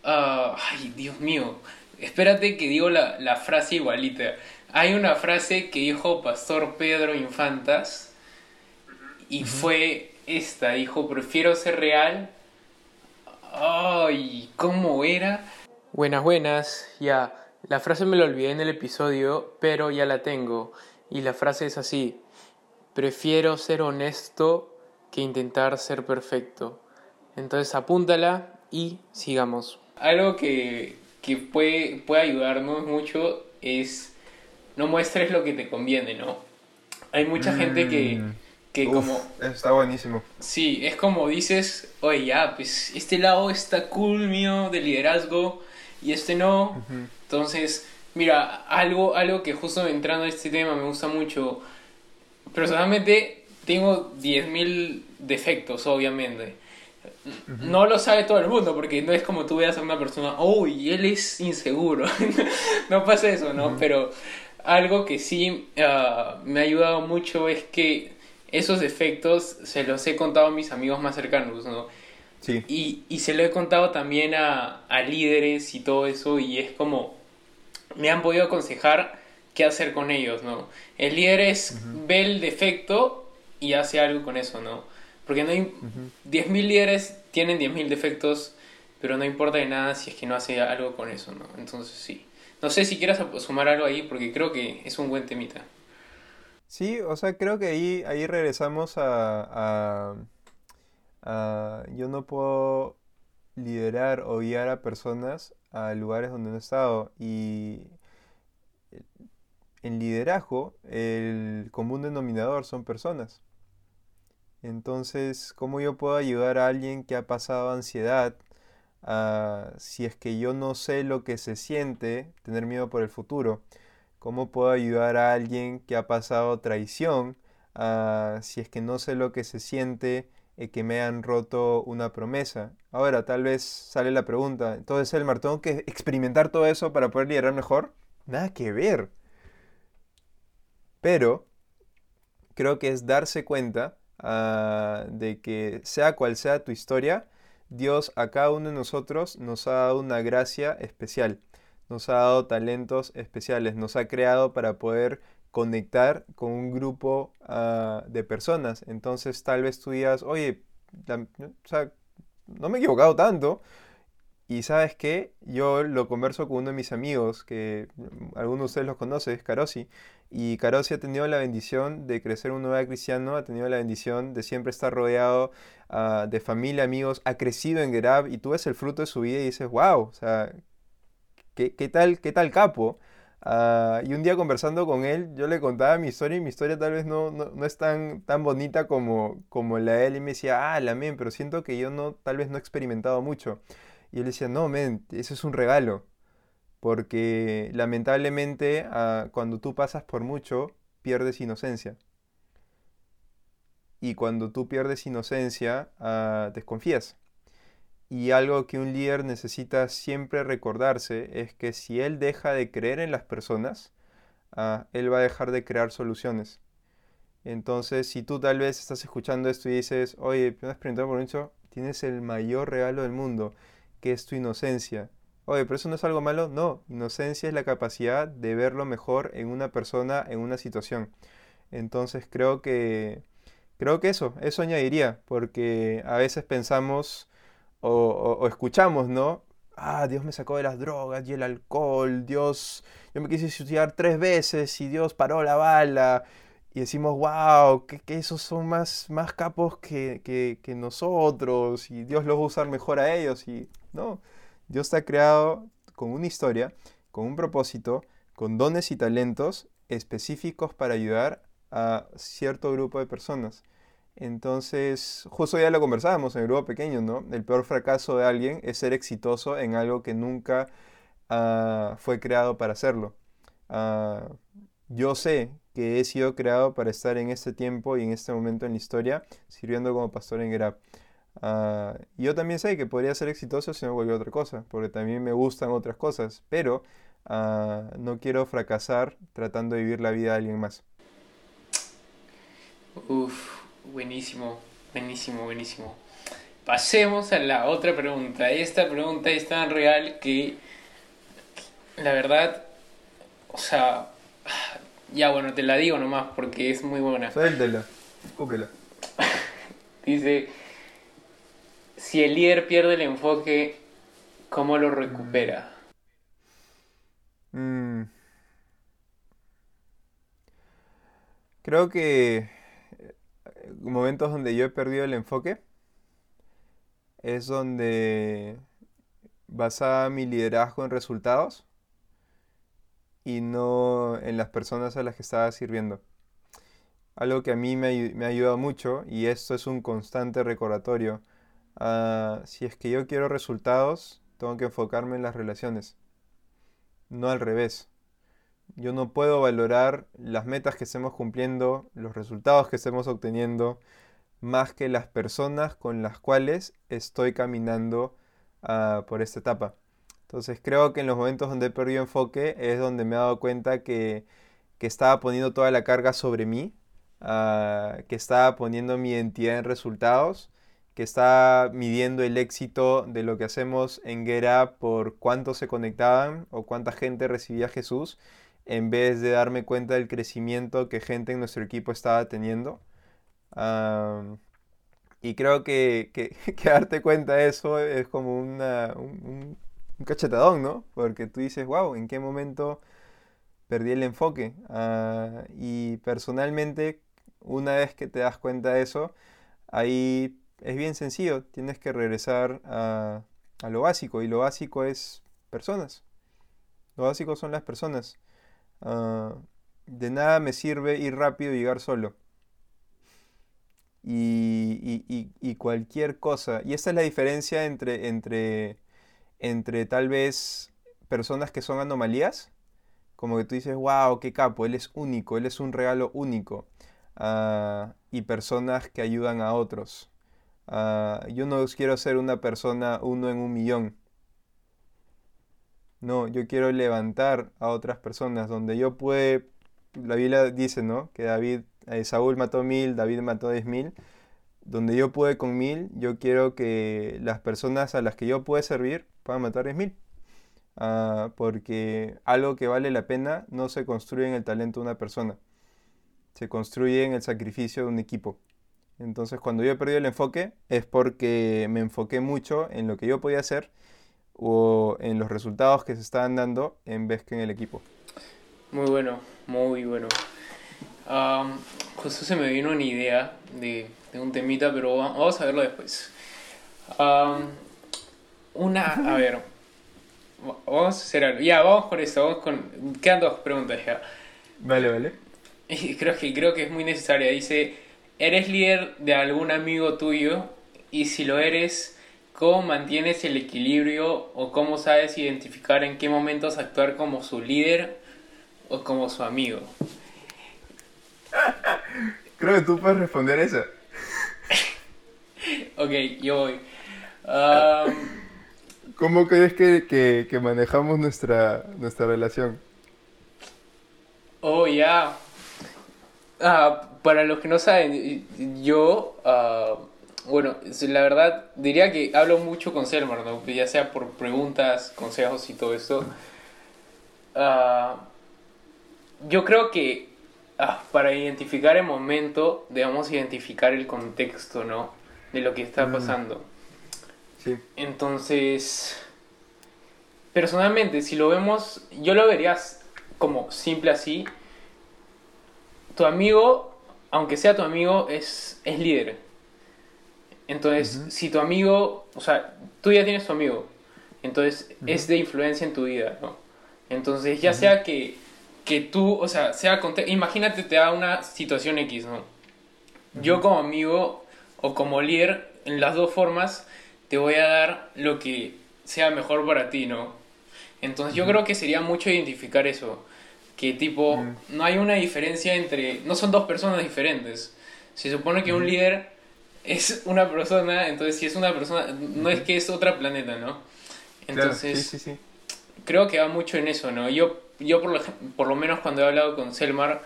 ah, ay, Dios mío, espérate que digo la, la frase igualita. Hay una frase que dijo Pastor Pedro Infantas y fue esta, dijo, prefiero ser real. Ay, ¿cómo era? Buenas, buenas, ya. La frase me la olvidé en el episodio, pero ya la tengo. Y la frase es así. Prefiero ser honesto que intentar ser perfecto. Entonces apúntala y sigamos. Algo que, que puede, puede ayudarnos mucho es no muestres lo que te conviene, ¿no? Hay mucha gente que, que Uf, como... está buenísimo. Sí, es como dices, oye, ya, pues este lado está cool mío de liderazgo y este no. Entonces, mira, algo, algo que justo entrando a este tema me gusta mucho. Personalmente tengo 10.000 defectos, obviamente. No lo sabe todo el mundo, porque no es como tú veas a una persona, uy, él es inseguro. <laughs> no pasa eso, ¿no? Pero algo que sí ah, me ha ayudado mucho es que esos defectos se los he contado a mis amigos más cercanos, ¿no? Sí. Y, y se lo he contado también a, a líderes y todo eso, y es como, me han podido aconsejar qué hacer con ellos, ¿no? El líder es, ve el defecto y hace algo con eso, ¿no? Porque no hay, 10.000 líderes tienen 10.000 defectos, pero no importa de nada si es que no hace algo con eso, ¿no? Entonces sí. No sé si quieras sumar algo ahí, porque creo que es un buen temita. Sí, o sea, creo que ahí, ahí regresamos a, a, a yo no puedo liderar o guiar a personas a lugares donde no he estado. Y en liderazgo, el común denominador son personas. Entonces, ¿cómo yo puedo ayudar a alguien que ha pasado ansiedad? si es que yo no sé lo que se siente tener miedo por el futuro. ¿Cómo puedo ayudar a alguien que ha pasado traición? si es que no sé lo que se siente eh, que me han roto una promesa. Ahora, tal vez sale la pregunta, entonces el ¿tengo que experimentar todo eso para poder liderar mejor? Nada que ver. Pero creo que es darse cuenta ah, de que sea cual sea tu historia, Dios a cada uno de nosotros nos ha dado una gracia especial, nos ha dado talentos especiales, nos ha creado para poder conectar con un grupo ah, de personas. Entonces tal vez tú digas, oye, no me he equivocado tanto. Y sabes qué, yo lo converso con uno de mis amigos, que mm, algunos de ustedes los conocen, es Carosi. Y Carosi ha tenido la bendición de crecer un nuevo cristiano, ha tenido la bendición de siempre estar rodeado ah, de familia, amigos, ha crecido en Gerab y tú ves el fruto de su vida y dices, wow, o sea, ¿qué, tal, qué tal capo? Ah, y un día conversando con él, yo le contaba mi historia y mi historia tal vez no, no, no es tan, tan bonita como, como la de él y me decía, ah, la pero siento que yo no, tal vez no he experimentado mucho. Y él decía, no, men, eso es un regalo. Porque lamentablemente ah, cuando tú pasas por mucho, pierdes inocencia. Y cuando tú pierdes inocencia, ah, desconfías. Y algo que un líder necesita siempre recordarse es que si él deja de creer en las personas, ah, él va a dejar de crear soluciones. Entonces, si tú tal vez estás escuchando esto y dices, oye, ¿me has preguntado por mucho? Tienes el mayor regalo del mundo, que es tu inocencia. Oye, pero eso no es algo malo. No, inocencia es la capacidad de ver lo mejor en una persona, en una situación. Entonces creo que, creo que eso, eso añadiría, porque a veces pensamos o, o escuchamos, ¿no? Ah, Dios me sacó de las drogas y el alcohol, Dios, yo me quise suicidar tres veces y Dios paró la bala. Y decimos, wow, que, esos son más, más capos que, que, que nosotros y Dios los va a usar mejor a ellos. Y no, Dios está creado con una historia, con un propósito, con dones y talentos específicos para ayudar a cierto grupo de personas. Entonces, justo ya lo conversábamos en el grupo pequeño, ¿no? El peor fracaso de alguien es ser exitoso en algo que nunca ah, fue creado para hacerlo. Ah, yo sé que he sido creado para estar en este tiempo y en este momento en la historia, sirviendo como pastor en Grab. Ah, yo también sé que podría ser exitoso si no volviera otra cosa, porque también me gustan otras cosas, pero ah, no quiero fracasar tratando de vivir la vida de alguien más. Uf, buenísimo, buenísimo, buenísimo. Pasemos a la otra pregunta. Esta pregunta es tan real que la verdad, o sea, <sighs> ya bueno, te la digo nomás porque es muy buena. Suéltela, escúpela. <laughs> Dice, si el líder pierde el enfoque, ¿cómo lo recupera? Mm. Creo que eh, momentos donde yo he perdido el enfoque es donde basaba mi liderazgo en resultados y no en las personas a las que estaba sirviendo. Algo que a mí me, me ha ayudado mucho y esto es un constante recordatorio Ah, si es que yo quiero resultados, tengo que enfocarme en las relaciones, no al revés. Yo no puedo valorar las metas que estemos cumpliendo, los resultados que estemos obteniendo, más que las personas con las cuales estoy caminando ah, por esta etapa. Entonces creo que en los momentos donde he perdido enfoque es donde me he dado cuenta que, que estaba poniendo toda la carga sobre mí, ah, que estaba poniendo mi identidad en resultados, que estaba midiendo el éxito de lo que hacemos en Guerra por cuántos se conectaban o cuánta gente recibía a Jesús, en vez de darme cuenta del crecimiento que gente en nuestro equipo estaba teniendo. y creo que, <laughs> que, darte cuenta de eso es como una, un, un, cachetadón, ¿no? Porque tú dices, wow, ¿en qué momento perdí el enfoque? Ah, y personalmente, una vez que te das cuenta de eso, ahí es bien sencillo, tienes que regresar a, a lo básico y lo básico es personas. Lo básico son las personas. Ah, de nada me sirve ir rápido y llegar solo. Y, cualquier cosa. Y esta es la diferencia entre, entre, entre tal vez personas que son anomalías. Como que tú dices, wow, qué capo, él es único, él es un regalo único. Ah, y personas que ayudan a otros. Ah, yo no quiero ser una persona uno en un millón. No, yo quiero levantar a otras personas donde yo puede, la Biblia dice, ¿no? Que David, eh, Saúl mató mil, David mató diez mil. Donde yo pude con mil, yo quiero que las personas a las que yo pueda servir puedan matar diez mil. Ah, porque algo que vale la pena no se construye en el talento de una persona, se construye en el sacrificio de un equipo. Entonces cuando yo he perdido el enfoque es porque me enfoqué mucho en lo que yo podía hacer o en los resultados que se estaban dando en vez que en el equipo. Muy bueno, muy bueno. justo se me vino una idea de, de, un temita, pero vamos a verlo después. una, a ver, vamos a hacer algo. Ya, vamos con esto, vamos con... Quedan dos preguntas ya. Vale, vale. <laughs> Creo que, creo que es muy necesaria. Dice, ¿eres líder de algún amigo tuyo? Y si lo eres, ¿Cómo mantienes el equilibrio o cómo sabes identificar en qué momentos actuar como su líder o como su amigo? <laughs> Creo que tú puedes responder eso. <laughs> ok, yo voy. <laughs> ¿Cómo crees que, manejamos nuestra, nuestra relación? Oh, ya. Ah, para los que no saben, yo... Ah, bueno, la verdad diría que hablo mucho con Selmar, ¿no? ya sea por preguntas, consejos y todo esto. Ah, yo creo que para identificar el momento debemos identificar el contexto, ¿no? De lo que está mm. pasando. Sí. Entonces, personalmente, si lo vemos, yo lo vería como simple así. Tu amigo, aunque sea tu amigo, es, es líder. Entonces, si tu amigo, o sea, tú ya tienes tu amigo, entonces es de influencia en tu vida, ¿no? Entonces, ya sea que, que tú, o sea, sea imagínate te da una situación X, ¿no? Yo como amigo o como líder, en las dos formas, te voy a dar lo que sea mejor para ti, ¿no? Entonces, yo creo que sería mucho identificar eso, que tipo, no hay una diferencia entre, no son dos personas diferentes. Se supone que un líder es una persona, entonces si es una persona, no es que es otra planeta, ¿no? Entonces, creo que va mucho en eso, ¿no? Yo, yo por, lo, por lo menos cuando he hablado con Selmar,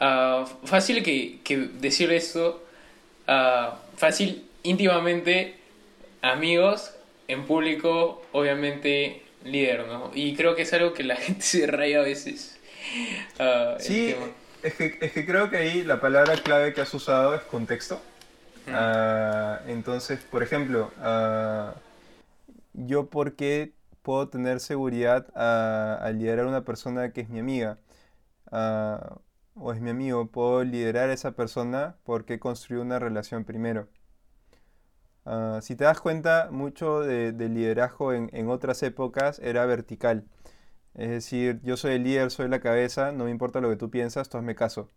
uh, fácil que, que, decir esto, uh, fácil íntimamente, amigos, en público, obviamente líder, ¿no? Y creo que es algo que la <laughs> gente se raya a veces. Uh, sí, es que, es que creo que ahí la palabra clave que has usado es contexto. Ah, entonces, por ejemplo, uh, yo por qué puedo tener seguridad al liderar a una persona que es mi amiga ah, o es mi amigo, puedo liderar a esa persona porque construí una relación primero. Si te das cuenta, mucho del liderazgo en, otras épocas era vertical. Es decir, yo soy el líder, soy la cabeza, no me importa lo que tú piensas, tú hazme caso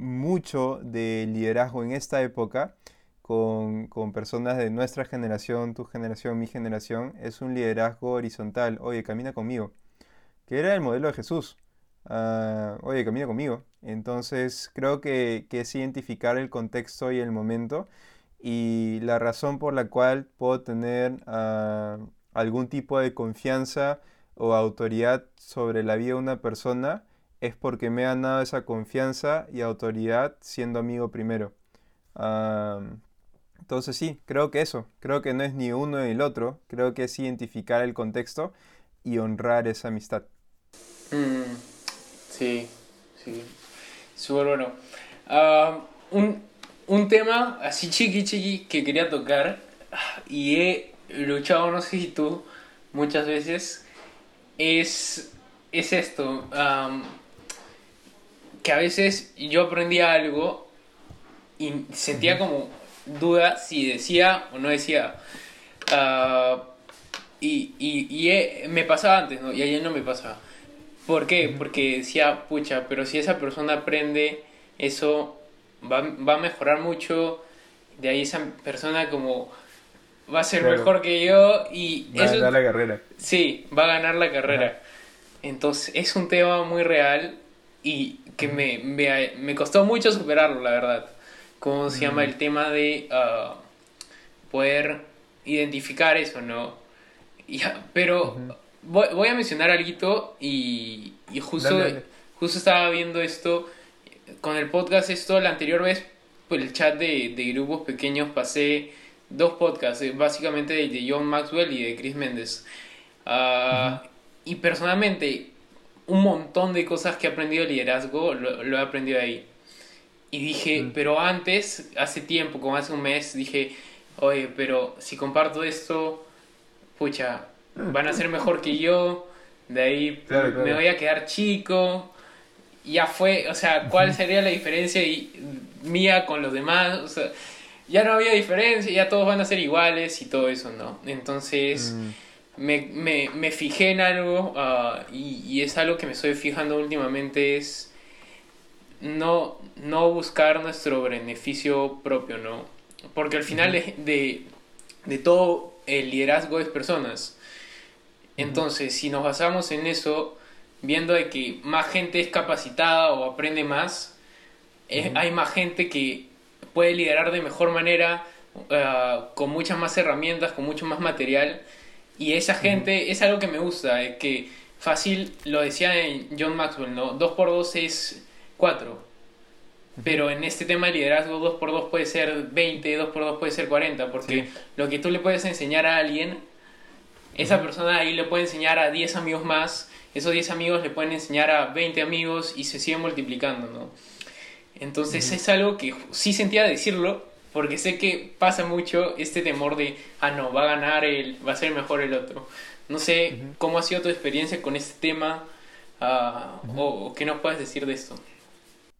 mucho de liderazgo en esta época con, personas de nuestra generación, tu generación, mi generación, es un liderazgo horizontal. Oye, camina conmigo. Que era el modelo de Jesús. Ah, oye, camina conmigo. Entonces creo que, que es identificar el contexto y el momento y la razón por la cual puedo tener ah, algún tipo de confianza o autoridad sobre la vida de una persona es porque me han dado esa confianza y autoridad siendo amigo primero. Ah, entonces sí, creo que eso, creo que no es ni uno ni el otro, creo que es identificar el contexto y honrar esa amistad. Mm, sí, sí. Súper bueno. Ah, un, un tema así chiqui chiqui que quería tocar y he luchado, no sé si tú, muchas veces, es, es esto. que a veces yo aprendía algo y sentía como duda si decía o no decía. Ah, y y, y he- me pasaba antes, ¿no? Y ayer no me pasaba. ¿Por qué? Porque decía, pucha, pero si esa persona aprende eso, va, va a mejorar mucho. De ahí esa persona como va a ser Claro. mejor que yo y Va a eso dar la carrera. Sí, va a ganar la carrera. Entonces, es un tema muy real y que me, me, me costó mucho superarlo, la verdad. ¿Cómo se llama el tema de ah, poder identificar eso, no? Ya, pero voy, voy a mencionar algo y, y justo, Dale, dale. justo estaba viendo esto con el podcast, esto la anterior vez, por el chat de, de grupos pequeños pasé dos podcasts, eh, básicamente de, John Maxwell y de Chris Méndez. Ah, Y personalmente, un montón de cosas que he aprendido de liderazgo lo, lo he aprendido ahí. Y dije, pero antes, hace tiempo, como hace un mes, dije, oye, pero si comparto esto, pucha, van a ser mejor que yo, de ahí Claro, me voy a quedar chico. Ya fue, o sea, ¿cuál sería la diferencia y- mía con los demás? O sea, ya no había diferencia, ya todos van a ser iguales y todo eso, ¿no? Entonces Mm, me, me, me fijé en algo ah, y, y es algo que me estoy fijando últimamente es no, no buscar nuestro beneficio propio, ¿no? Porque al final de, de, de todo el liderazgo es personas. Entonces, si nos basamos en eso, viendo de que más gente es capacitada o aprende más, es- hay más gente que puede liderar de mejor manera, ah, con muchas más herramientas, con mucho más material. Y esa gente es algo que me gusta, es que fácil, lo decía en John Maxwell, ¿no? 2 por 2 es 4. Pero en este tema de liderazgo, 2 por 2 puede ser 20, 2 por 2 puede ser 40, porque Sí. lo que tú le puedes enseñar a alguien, esa persona ahí le puede enseñar a 10 amigos más, esos 10 amigos le pueden enseñar a 20 amigos y se sigue multiplicando, ¿no? Entonces es algo que sí sentía decirlo, porque sé que pasa mucho este temor de, ah, no, va a ganar él, va a ser mejor el otro. No sé cómo ha sido tu experiencia con este tema, ah, o, o qué nos puedes decir de esto.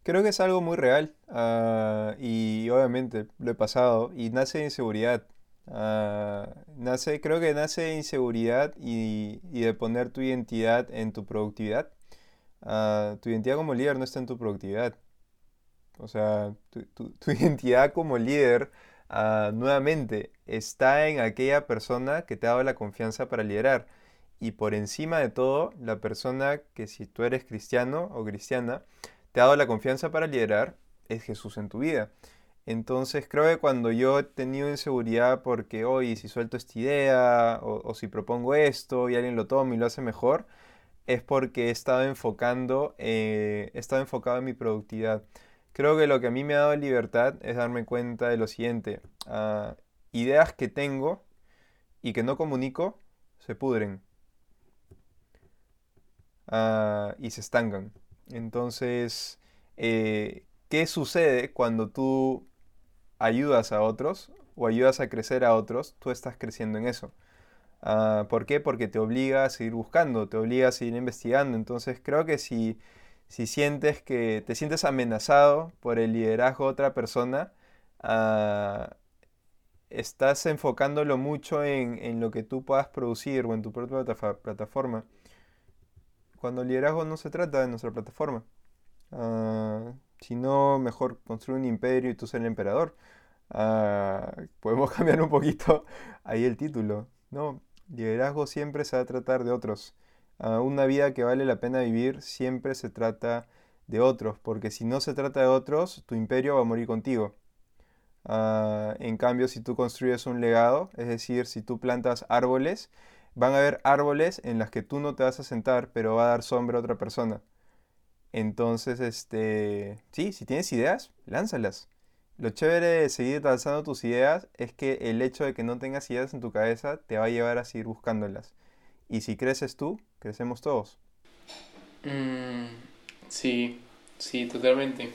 Creo que es algo muy real ah, y obviamente lo he pasado y nace de inseguridad. Ah, nace, creo que nace de inseguridad y, y de poner tu identidad en tu productividad. Ah, tu identidad como líder no está en tu productividad. O sea, tu, tu- tu <laughs> identidad como líder ah, nuevamente está en aquella persona que te ha dado la confianza para liderar. Y por encima de todo, la persona que si tú eres cristiano o cristiana, te ha dado la confianza para liderar es Jesús en tu vida. Entonces creo que cuando yo he tenido inseguridad porque, oye, si suelto esta idea o, o si propongo esto y alguien lo toma y lo hace mejor, es porque he estado enfocando, eh, he estado enfocado en mi productividad. Creo que lo que a mí me ha dado libertad es darme cuenta de lo siguiente. ah, ideas que tengo y que no comunico se pudren ah, y se estancan. Entonces, eh, ¿qué sucede cuando tú ayudas a otros o ayudas a crecer a otros? Tú estás creciendo en eso. Ah, ¿por qué? Porque te obliga a seguir buscando, te obliga a seguir investigando. Entonces, creo que si, si sientes que te sientes amenazado por el liderazgo de otra persona, ah, estás enfocándolo mucho en, en lo que tú puedas producir o en tu propia plataforma. Cuando el liderazgo no se trata de nuestra plataforma. Ah, sino mejor construir un imperio y tú ser el emperador. Ah, podemos <laughs> cambiar un poquito ahí el título. No, liderazgo siempre se va a tratar de otros. Ah, una vida que vale la pena vivir siempre se trata de otros, porque si no se trata de otros, tu imperio va a morir contigo. Ah, en cambio, si tú construyes un legado, es decir, si tú plantas árboles, van a haber árboles en las que tú no te vas a sentar, pero va a dar sombra a otra persona. Entonces, este, sí, si tienes ideas, lánzalas. Lo chévere de seguir lanzando tus ideas es que el hecho de que no tengas ideas en tu cabeza te va a llevar a seguir buscándolas. Y si creces tú, crecemos todos. Mm, sí, sí, totalmente.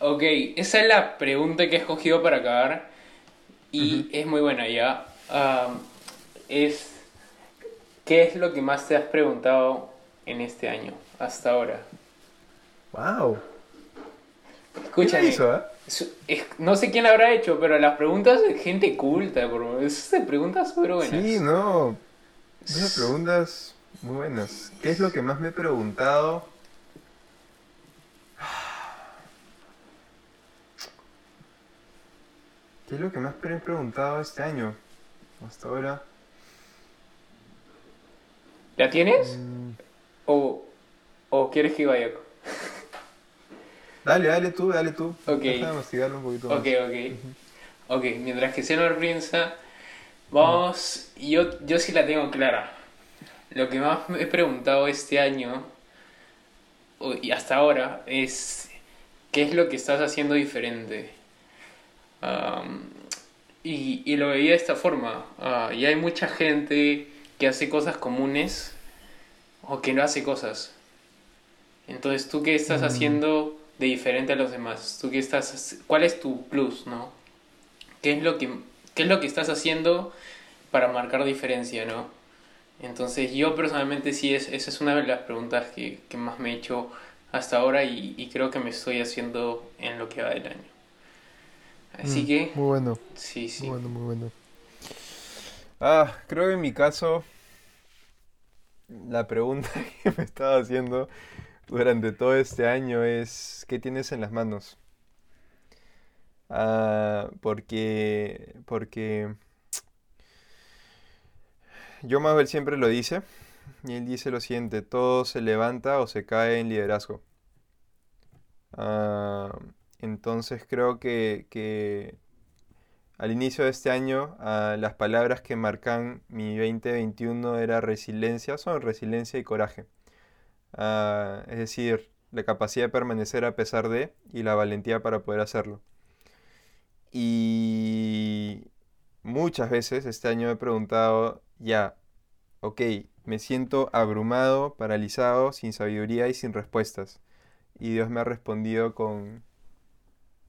Ok, esa es la pregunta que he escogido para acabar. Y es muy buena ya. Es, ¿qué es lo que más te has preguntado en este año, hasta ahora? ¡Wow! Escúchame. hizo, eh? es- no sé quién la habrá hecho, pero las preguntas de gente culta, por Esas preguntas súper buenas. Sí, no. Esas preguntas muy buenas. ¿Qué es lo que más me he preguntado? <sighs> ¿Qué es lo que más me he preguntado este año? Hasta ahora. ¿La tienes? Mm, ¿O, o quieres que vaya? Dale, dale tú, dale tú. Ok. Déjame un poquito más. Ok, ok. Ok, mientras que Senor piensa, vamos. Yo, yo sí la tengo clara. Lo que más me he preguntado este año y hasta ahora es: ¿qué es lo que estás haciendo diferente? Y, y lo veía de esta forma. ah, y hay mucha gente que hace cosas comunes o que no hace cosas. Entonces, ¿tú qué estás Mm. haciendo de diferente a los demás? ¿Tú qué estás, ¿Cuál es tu plus, no? ¿Qué es lo que, qué es lo que estás haciendo para marcar diferencia, no? Entonces, yo personalmente sí, es, esa es una de las preguntas que, que más me he hecho hasta ahora y, y creo que me estoy haciendo en lo que va del año. Así Mm, que, Muy bueno, sí, sí. muy bueno, muy bueno. Ah, creo que en mi caso, la pregunta <laughs> que me estaba haciendo durante todo este año es, ¿qué tienes en las manos? Ah, porque, porque yo Mabel siempre lo dice, y él dice lo siguiente, todo se levanta o se cae en liderazgo. Ah, entonces creo que, que al inicio de este año, ah, las palabras que marcan mi 2021 era resiliencia, son resiliencia y coraje. Ah, es decir, la capacidad de permanecer a pesar de y la valentía para poder hacerlo. Y muchas veces este año me he preguntado, ya, ok, me siento abrumado, paralizado, sin sabiduría y sin respuestas. Y Dios me ha respondido con,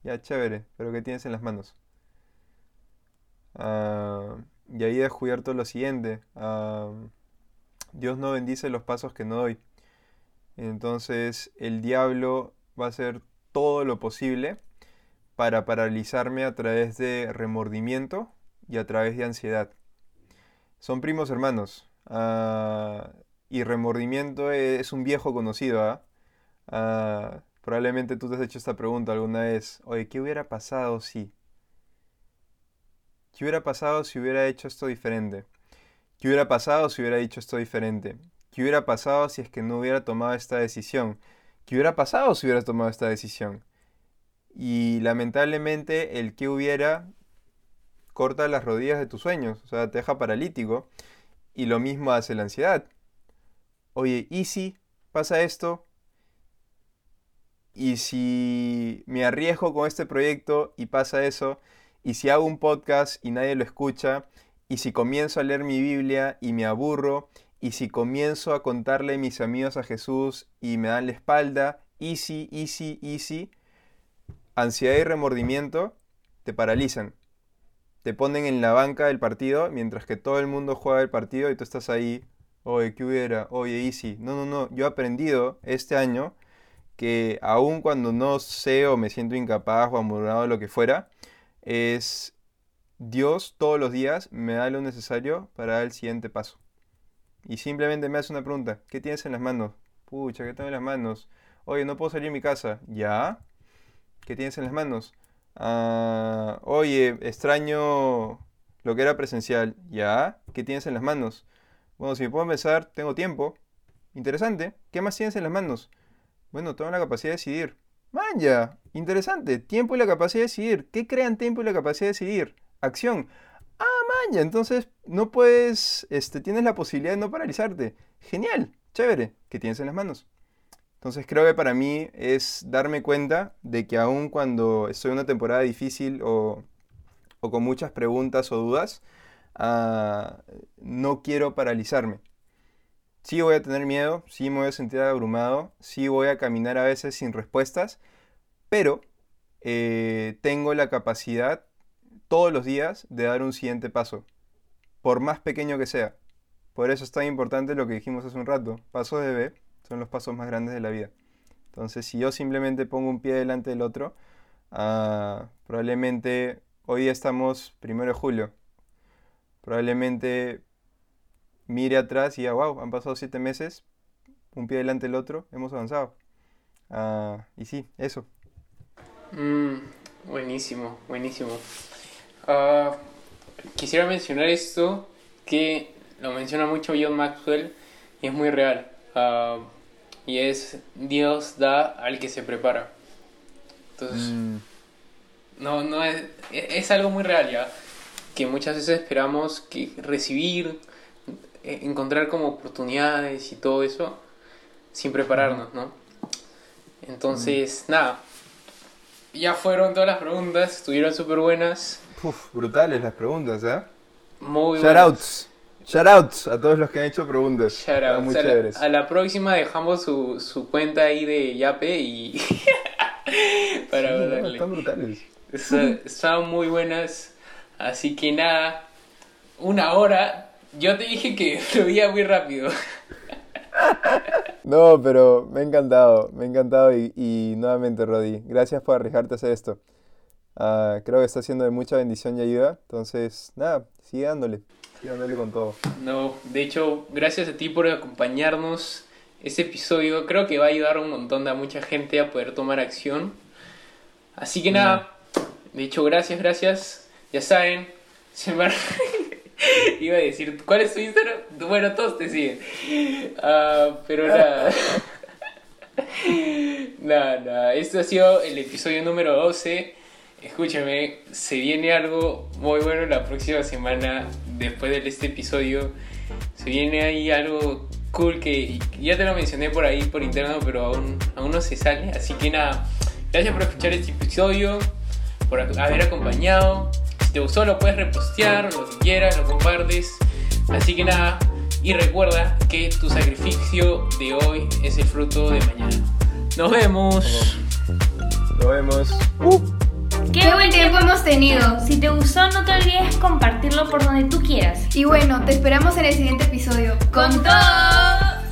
ya, chévere, pero ¿qué tienes en las manos? Ah, y ahí he descubierto lo siguiente, ah, Dios no bendice los pasos que no doy. Entonces el diablo va a hacer todo lo posible para paralizarme a través de remordimiento y a través de ansiedad. Son primos hermanos. ah, y remordimiento es un viejo conocido. Ah, probablemente tú te has hecho esta pregunta alguna vez. Oye, ¿qué hubiera pasado si? ¿Qué hubiera pasado si hubiera hecho esto diferente? ¿Qué hubiera pasado si hubiera dicho esto diferente? ¿Qué hubiera pasado si es que no hubiera tomado esta decisión? ¿Qué hubiera pasado si hubiera tomado esta decisión? Y lamentablemente el que hubiera corta las rodillas de tus sueños, o sea, te deja paralítico. Y lo mismo hace la ansiedad. Oye, ¿y si pasa esto? ¿Y si me arriesgo con este proyecto y pasa eso? ¿Y si hago un podcast y nadie lo escucha? ¿Y si comienzo a leer mi Biblia y me aburro? ¿Y si comienzo a contarle a mis amigos a Jesús y me dan la espalda? ¿Y si, y si, y si? Ansiedad y remordimiento te paralizan. Te ponen en la banca del partido mientras que todo el mundo juega el partido y tú estás ahí. Oye, ¿qué hubiera? Oye, easy. No, no, no. Yo he aprendido este año que aun cuando no sé o me siento incapaz o amurrado o lo que fuera, es Dios todos los días me da lo necesario para dar el siguiente paso. Y simplemente me hace una pregunta. ¿Qué tienes en las manos? Pucha, ¿qué tengo en las manos? Oye, no puedo salir de mi casa. ¿Ya? ¿Qué tienes en las manos? Ah, oye, extraño lo que era presencial. ¿Ya? ¿Qué tienes en las manos? Bueno, si me puedo empezar, tengo tiempo. Interesante. ¿Qué más tienes en las manos? Bueno, tengo la capacidad de decidir. Manja, interesante. Tiempo y la capacidad de decidir. ¿Qué crean tiempo y la capacidad de decidir? Acción. Entonces no puedes, este, tienes la posibilidad de no paralizarte. Genial, chévere. ¿Qué tienes en las manos? Entonces creo que para mí es darme cuenta de que aun cuando estoy en una temporada difícil o, o con muchas preguntas o dudas, ah, no quiero paralizarme. Sí voy a tener miedo, sí me voy a sentir abrumado, sí voy a caminar a veces sin respuestas, pero eh, tengo la capacidad todos los días de dar un siguiente paso, por más pequeño que sea. Por eso es tan importante lo que dijimos hace un rato. Pasos de B son los pasos más grandes de la vida. Entonces, si yo simplemente pongo un pie delante del otro, ah, probablemente hoy estamos primero de julio. Probablemente mire atrás y diga, wow, han pasado siete meses, un pie delante del otro, hemos avanzado. Ah, y sí, eso. Mm, buenísimo, buenísimo. Ah, quisiera mencionar esto que lo menciona mucho John Maxwell y es muy real. Ah, y es Dios da al que se prepara. Entonces, Mm, no, no es, es algo muy real ya. Que muchas veces esperamos que recibir, eh, encontrar como oportunidades y todo eso sin prepararnos, ¿no? Entonces, nada. Ya fueron todas las preguntas, estuvieron súper buenas. Uf, brutales las preguntas, ¿eh? Muy. Shoutouts. Shoutouts a todos los que han hecho preguntas. Shout Están out. muy a, la, chéveres. a la próxima dejamos su, su cuenta ahí de Yape y. <laughs> para Sí, no, están brutales. Está- Estaban muy buenas. Así que nada. Una hora. Yo te dije que <laughs> fluía muy rápido. No, pero me ha encantado, me ha encantado y, y nuevamente, Rodi, gracias por arriesgarte a hacer esto. Ah, creo que está siendo de mucha bendición y ayuda, entonces, nada, sigue dándole, sigue dándole con todo. No, de hecho, gracias a ti por acompañarnos. Este episodio creo que va a ayudar un montón a mucha gente a poder tomar acción. Así que nada, de hecho, gracias, gracias. Ya saben, <laughs> se me... <laughs> Iba a decir, ¿cuál es tu Instagram? Bueno, todos te siguen. Ah, pero nada. <laughs> nada, nada. Este ha sido el episodio número 12. Escúchame, se viene algo muy bueno la próxima semana después de este episodio. Se viene ahí algo cool que ya te lo mencioné por ahí por interno, pero aún, aún no se sale. Así que nada, gracias por escuchar este episodio, por haber acompañado. Si te gustó lo puedes repostear, lo que quieras, lo compartes. Así que nada, y recuerda que tu sacrificio de hoy es el fruto de mañana. Nos vemos. Nos vemos. ¡Qué buen tiempo hemos tenido! Si te gustó, no te olvides compartirlo por donde tú quieras. Y bueno, te esperamos en el siguiente episodio. ¡Con todo!